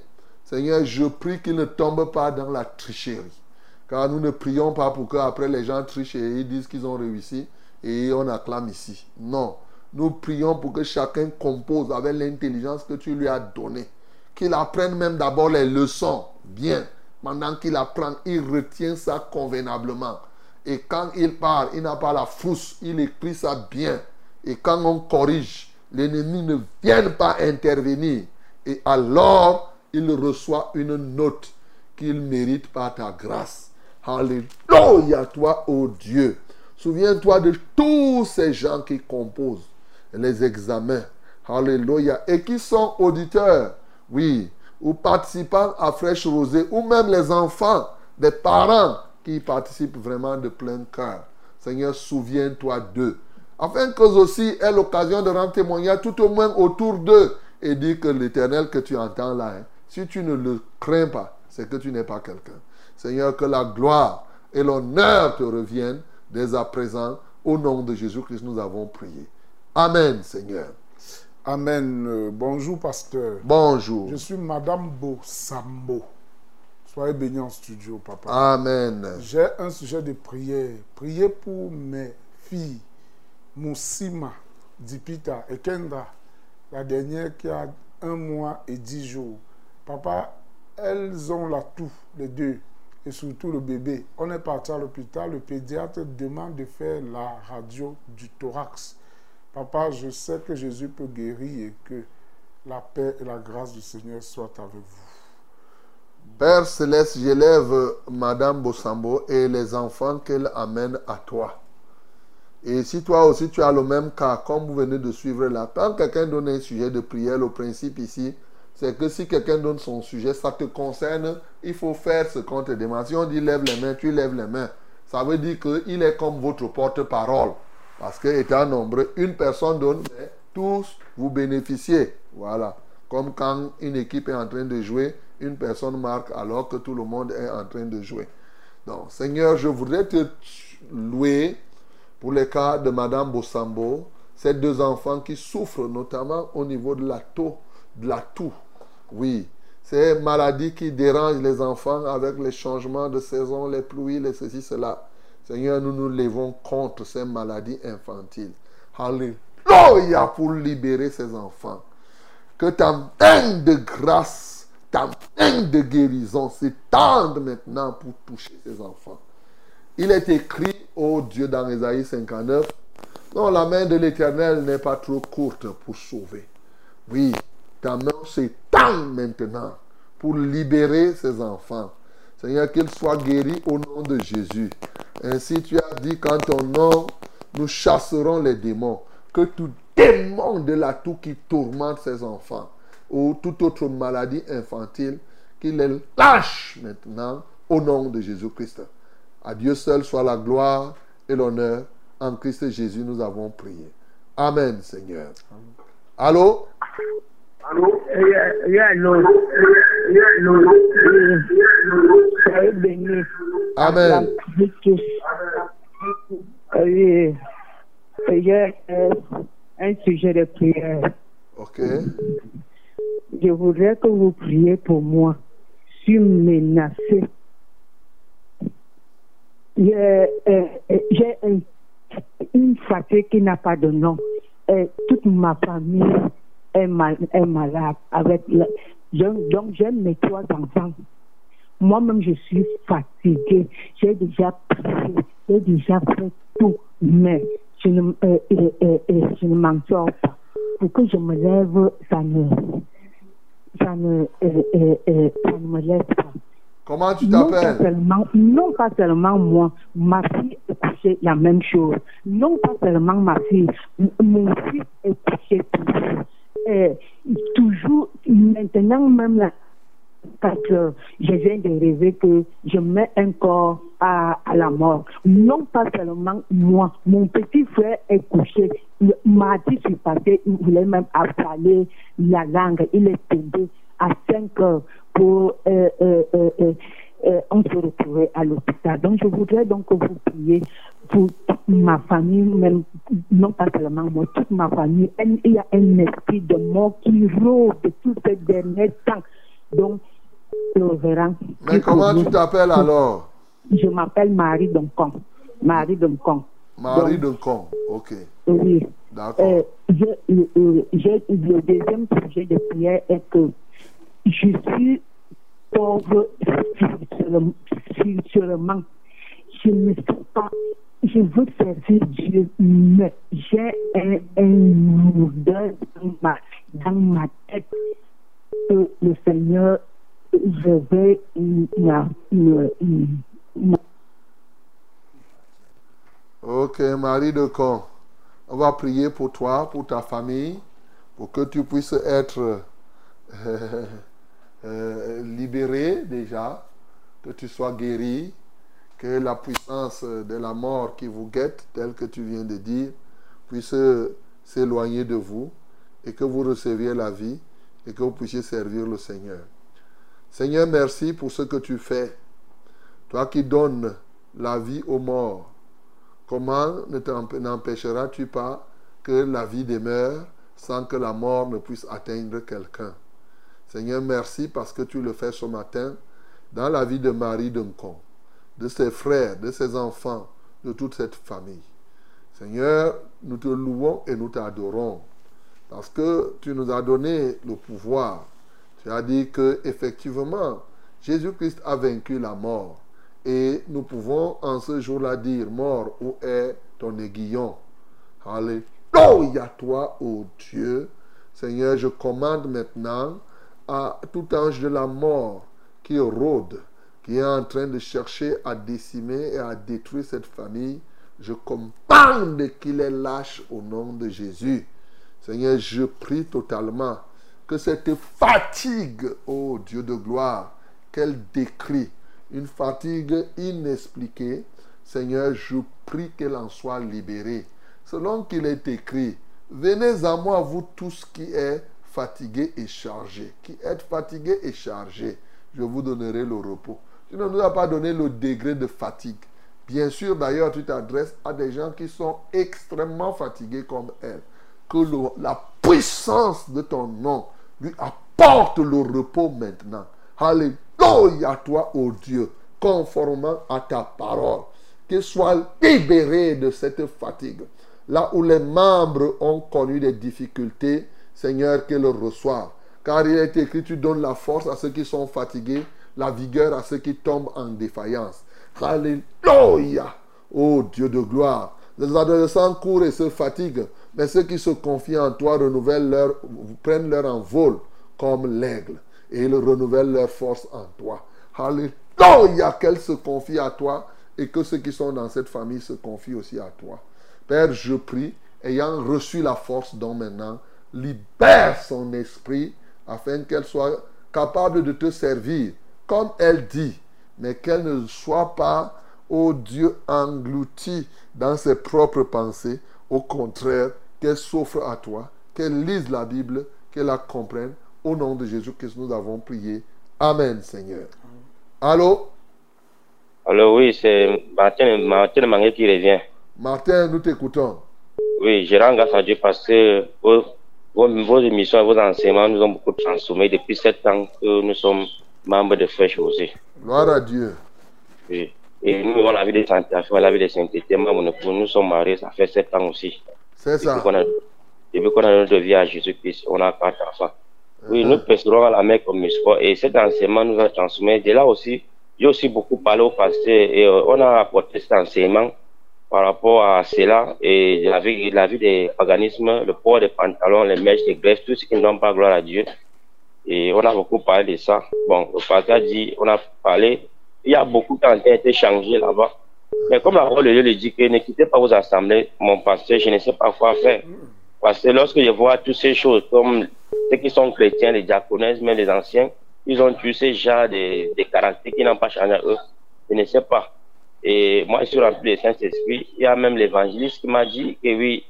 [SPEAKER 1] Seigneur, je prie qu'ils ne tombent pas dans la tricherie. Car nous ne prions pas pour qu'après les gens trichent et ils disent qu'ils ont réussi et on acclame ici. Non. Nous prions pour que chacun compose avec l'intelligence que tu lui as donnée. Qu'il apprenne même d'abord les leçons. Bien. Pendant qu'il apprend, il retient ça convenablement. Et quand il part, il n'a pas la frousse. Il écrit ça bien. Et quand on corrige, l'ennemi ne vient pas intervenir. Et alors, il reçoit une note qu'il mérite par ta grâce. Alléluia, toi, ô Dieu. Souviens-toi de tous ces gens qui composent les examens. Alléluia. Et qui sont auditeurs, oui, ou participants à Fraîche Rosée, ou même les enfants des parents qui participent vraiment de plein cœur. Seigneur, souviens-toi d'eux. Afin qu'eux aussi aient l'occasion de rendre témoignage tout au moins autour d'eux et dire que l'éternel que tu entends là, hein, si tu ne le crains pas, c'est que tu n'es pas quelqu'un. Seigneur, que la gloire et l'honneur te reviennent dès à présent. Au nom de Jésus-Christ, nous avons prié. Amen, Seigneur.
[SPEAKER 6] Amen. Euh, bonjour, pasteur.
[SPEAKER 1] Bonjour.
[SPEAKER 6] Je suis Madame Bo Sambo. Soyez bénis en studio, papa.
[SPEAKER 1] Amen.
[SPEAKER 6] J'ai un sujet de prière. Priez pour mes filles, Moussima, Dipita et Kendra, la dernière qui a un mois et dix jours. Papa, elles ont la toux, les deux, et surtout le bébé. On est parti à l'hôpital, le pédiatre demande de faire la radio du thorax. Papa, je sais que Jésus peut guérir et que la paix et la grâce du Seigneur soient avec vous.
[SPEAKER 1] Père Céleste, j'élève Madame Bossambo et les enfants qu'elle amène à toi. Et si toi aussi tu as le même cas, comme vous venez de suivre là, quand quelqu'un donne un sujet de prière, le principe ici, c'est que si quelqu'un donne son sujet, ça te concerne, il faut faire ce qu'on te demande. Si on dit lève les mains, tu lèves les mains. Ça veut dire qu'il est comme votre porte-parole. Parce que étant nombreux, une personne donne, mais tous vous bénéficiez. Voilà. Comme quand une équipe est en train de jouer, une personne marque alors que tout le monde est en train de jouer. Donc, Seigneur, je voudrais te louer pour le cas de Madame Bossambo, ces deux enfants qui souffrent notamment au niveau de la de la toux. Oui, ces maladies qui dérangent les enfants avec les changements de saison, les pluies, les ceci, cela. Seigneur, nous nous levons contre ces maladies infantiles. Alléluia pour libérer ces enfants. Que ta main de grâce, ta main de guérison s'étende maintenant pour toucher ces enfants. Il est écrit, ô Dieu, dans Ésaïe 59, non, la main de l'Éternel n'est pas trop courte pour sauver. Oui, ta main s'étend maintenant pour libérer ces enfants. Seigneur, qu'ils soient guéris au nom de Jésus. Ainsi tu as dit qu'en ton nom, nous chasserons les démons. Que tout démon de la toux qui tourmente ces enfants ou toute autre maladie infantile, qu'il les lâche maintenant au nom de Jésus-Christ. À Dieu seul soit la gloire et l'honneur. En Christ Jésus, nous avons prié. Amen, Seigneur. Allô?
[SPEAKER 9] Allô? Soyez bénis.
[SPEAKER 1] Amen.
[SPEAKER 9] Oui. Un sujet de prière.
[SPEAKER 1] Ok.
[SPEAKER 9] Je voudrais que vous priez pour moi. Je suis menacée. J'ai euh, j'ai un- une fatigue qui n'a pas de nom. Et toute ma famille est, mal- est malade. Avec le- je- donc, j'ai mes trois enfants. Moi-même, je suis fatiguée. J'ai déjà prié, j'ai déjà fait tout, mais je ne, euh, euh, euh, euh, je ne m'en sors pas. Pour que je me lève, ça ne, ça ne, euh, euh, euh, ça ne me lève pas.
[SPEAKER 1] Comment tu
[SPEAKER 9] Non
[SPEAKER 1] t'appelles?
[SPEAKER 9] seulement, non pas seulement moi, ma fille est couchée la même chose. Non pas seulement ma fille, mon fils est couché toujours. Et toujours, maintenant même là, quand euh, je viens de rêver que je mets un corps à, la mort. Non pas seulement moi, mon petit frère est couché. Mardi, je suis passé, il voulait même avaler la langue. Il est tombé à 5 heures pour euh, euh, euh, on se retrouver à l'hôpital. Donc je voudrais donc que vous priez pour toute ma famille, même non pas seulement moi, toute ma famille. Il y a un esprit de mort qui rôde tous ces derniers temps. Donc, le verra.
[SPEAKER 1] Mais comment tu t'appelles alors?
[SPEAKER 9] Je m'appelle Marie Doncon. Marie Doncon.
[SPEAKER 1] Marie
[SPEAKER 9] Donc,
[SPEAKER 1] Con. Ok.
[SPEAKER 9] Oui.
[SPEAKER 1] D'accord.
[SPEAKER 9] Euh, j'ai- euh, le deuxième sujet de prière est que je suis pauvre spirituellement. Je ne sais pas, je veux servir Dieu, mais j'ai un, un dans ma, tête que le Seigneur, je vais
[SPEAKER 1] Ok, Marie de Con, on va prier pour toi, pour ta famille, pour que tu puisses être euh, libéré déjà, que tu sois guéri, que la puissance de la mort qui vous guette, telle que tu viens de dire, puisse s'éloigner de vous et que vous receviez la vie et que vous puissiez servir le Seigneur. Seigneur, merci pour ce que tu fais. Toi qui donnes la vie aux morts, comment n'empêcheras-tu pas que la vie demeure sans que la mort ne puisse atteindre quelqu'un? Seigneur, merci parce que tu le fais ce matin dans la vie de Marie Duncon, de ses frères, de ses enfants, de toute cette famille. Seigneur, nous te louons et nous t'adorons parce que tu nous as donné le pouvoir. Tu as dit que effectivement, Jésus-Christ a vaincu la mort et nous pouvons en ce jour-là dire mort où est ton aiguillon? Alléluia toi, ô Dieu. Seigneur, je commande maintenant à tout ange de la mort qui rôde, qui est en train de chercher à décimer et à détruire cette famille, je commande qu'il est lâche au nom de Jésus. Seigneur, je prie totalement que cette fatigue, ô Dieu de gloire, qu'elle décrit, une fatigue inexpliquée, Seigneur, je prie qu'elle en soit libérée. Selon qu'il est écrit, venez à moi, vous tous qui êtes fatigués et chargés, qui êtes fatigués et chargés, je vous donnerai le repos. Tu ne nous as pas donné le degré de fatigue. Bien sûr, d'ailleurs, tu t'adresses à des gens qui sont extrêmement fatigués comme elle. Que la puissance de ton nom lui apporte le repos maintenant. Alléluia, toi, ô Dieu, conformément à ta parole. Qu'il soit libéré de cette fatigue. Là où les membres ont connu des difficultés, Seigneur, qu'ils le reçoivent. Car il est écrit, tu donnes la force à ceux qui sont fatigués, la vigueur à ceux qui tombent en défaillance. Alléluia. Ô Dieu de gloire. Les adolescents courent et se fatiguent, mais ceux qui se confient en toi renouvellent leur, prennent leur envol comme l'aigle et ils renouvellent leur force en toi. Alléluia. Qu'elles se confient à toi et que ceux qui sont dans cette famille se confient aussi à toi. Père, je prie, ayant reçu la force dont maintenant, libère son esprit afin qu'elle soit capable de te servir comme elle dit, mais qu'elle ne soit pas, ô Dieu, engloutie dans ses propres pensées. Au contraire, qu'elle s'offre à toi, qu'elle lise la Bible, qu'elle la comprenne. Au nom de Jésus que nous avons prié. Amen, Seigneur. Allô,
[SPEAKER 8] Alors oui, c'est Martin, Martin Mangué qui revient.
[SPEAKER 1] Martin, nous t'écoutons.
[SPEAKER 8] Oui, je rends grâce à Dieu parce que vos, vos, vos émissions et vos enseignements nous ont beaucoup transformés depuis sept ans que nous sommes membres de Frère José.
[SPEAKER 1] Gloire à Dieu.
[SPEAKER 8] Oui. Et nous, on a vu des tentations, on a vu des saintetés. Nous sommes mariés, ça fait sept ans aussi.
[SPEAKER 1] C'est ça.
[SPEAKER 8] Depuis qu'on a, depuis qu'on a notre vie à Jésus-Christ, on a quatre enfants. Oui, nous pèserons à la mer comme une sport et cet enseignement nous a transformés. De là aussi, j'ai aussi beaucoup parlé au pasteur et euh, on a apporté cet enseignement par rapport à cela et la vie, la vie des organismes, le port des pantalons, les mèches, les greffes, tout ce qui ne donne pas gloire à Dieu. Et on a beaucoup parlé de ça. Bon, le pasteur dit, on a parlé, il y a beaucoup qui ont été changés là-bas. Mais comme la parole de Dieu le dit que ne quittez pas vos assemblées, mon pasteur, je ne sais pas quoi faire. Parce que lorsque je vois toutes ces choses, comme ceux qui sont chrétiens, les diaconesses, même les anciens, ils ont tous ces genres de, de caractères qui n'ont pas changé à eux. Je ne sais pas. Et moi, je suis rempli de Saint-Esprit. Il y a même l'évangéliste qui m'a dit que oui,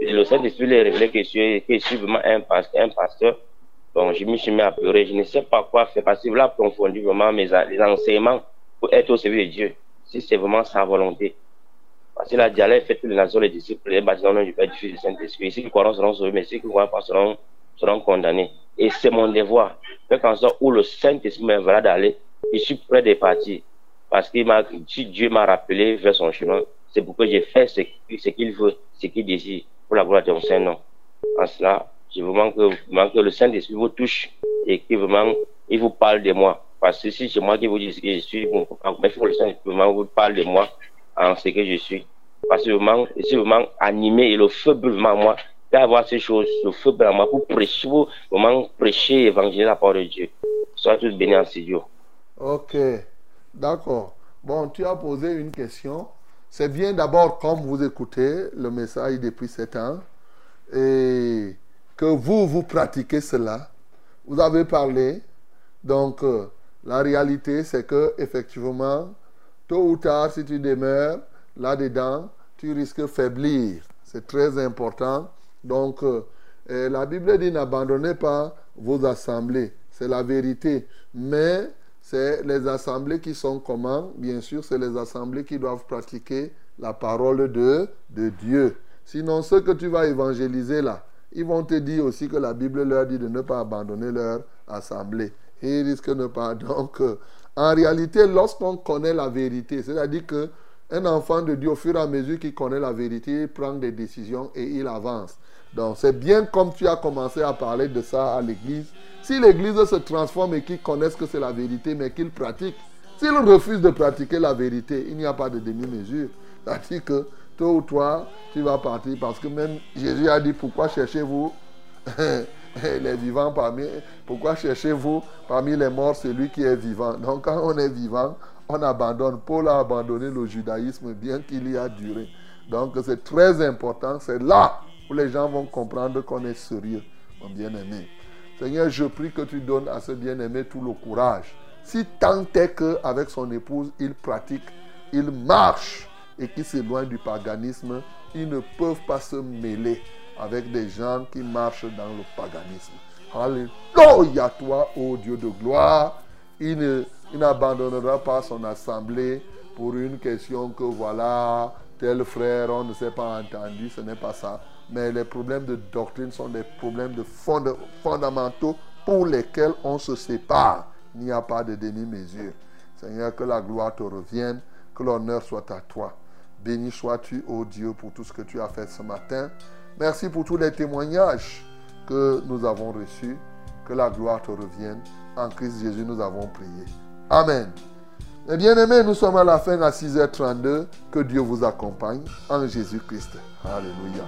[SPEAKER 8] le Saint-Esprit lui a révélé que je suis, que je suis vraiment un pasteur. Donc, je me suis mis à pleurer. Je ne sais pas quoi faire parce qu'il a confondu vraiment mes, les enseignements pour être au service de Dieu. Si c'est vraiment sa volonté. Parce qu'il a dit, allez, faites les nations, les disciples, les nom du Père, du Fils du Saint-Esprit. Ceux qui croiront seront sauvés, mais ceux qui ne croient pas seront, condamnés. Et c'est mon devoir. Quel qu'en soit où le Saint-Esprit m'enverra d'aller, je suis prêt de partir. Parce que si Dieu m'a rappelé vers son chemin, c'est pour que j'ai fait ce, ce qu'il veut, ce qu'il désire, pour la gloire de son Saint-Nom. En cela, je veux vraiment que, le Saint-Esprit vous touche et qu'il vraiment, il vous parle de moi. Parce que si c'est moi qui vous dis ce que je suis, bon, mais faut que le Saint-Esprit vous parle de moi en ce que je suis. Parce que vraiment, je suis vraiment animé et le feu brûle en moi. D'avoir ces choses, le feu brûle en moi pour prêcher, vraiment prêcher évangéliser la parole de Dieu. Sois tous bénis en studio.
[SPEAKER 1] Ok, d'accord. Bon, tu as posé une question. c'est bien d'abord, comme vous écoutez le message depuis sept ans, et que vous, vous pratiquez cela. Vous avez parlé. Donc, euh, la réalité, c'est que, effectivement, tôt ou tard, si tu demeures là-dedans, tu risques de faiblir. C'est très important. Donc, euh, la Bible dit n'abandonnez pas vos assemblées. C'est la vérité. Mais c'est les assemblées qui sont comment? Bien sûr, c'est les assemblées qui doivent pratiquer la parole de, de Dieu. Sinon, ceux que tu vas évangéliser là, ils vont te dire aussi que la Bible leur dit de ne pas abandonner leur assemblée. Ils risquent de ne pas. Donc, euh, en réalité, lorsqu'on connaît la vérité, c'est-à-dire que un enfant de Dieu, au fur et à mesure qu'il connaît la vérité, il prend des décisions et il avance. Donc, c'est bien comme tu as commencé à parler de ça à l'église. Si l'église se transforme et qu'ils connaissent que c'est la vérité, mais qu'ils pratiquent, s'ils refusent de pratiquer la vérité, il n'y a pas de demi-mesure. C'est-à-dire que tôt ou tard, tu vas partir parce que même Jésus a dit pourquoi cherchez-vous les vivants parmi pourquoi cherchez-vous parmi les morts celui qui est vivant? Donc quand on est vivant on abandonne Paul a abandonné le judaïsme bien qu'il y a duré donc c'est très important c'est là les gens vont comprendre qu'on est sérieux mon bien-aimé Seigneur je prie que tu donnes à ce bien-aimé tout le courage si tant est qu'avec son épouse il pratique il marche et qui s'éloignent du paganisme, ils ne peuvent pas se mêler avec des gens qui marchent dans le paganisme. Alléluia toi, ô Dieu de gloire. Il ne- il n'abandonnera pas son assemblée pour une question que voilà, tel frère, on ne s'est pas entendu, ce n'est pas ça. Mais les problèmes de doctrine sont des problèmes de fonda- fondamentaux pour lesquels on se sépare. Il n'y a pas de demi-mesure. Seigneur, que la gloire te revienne, que l'honneur soit à toi. Béni sois-tu, ô Dieu, pour tout ce que tu as fait ce matin. Merci pour tous les témoignages que nous avons reçus. Que la gloire te revienne. En Christ Jésus, nous avons prié. Amen. Mes bien-aimés, nous sommes à la fin à 6h32. Que Dieu vous accompagne en Jésus-Christ. Alléluia.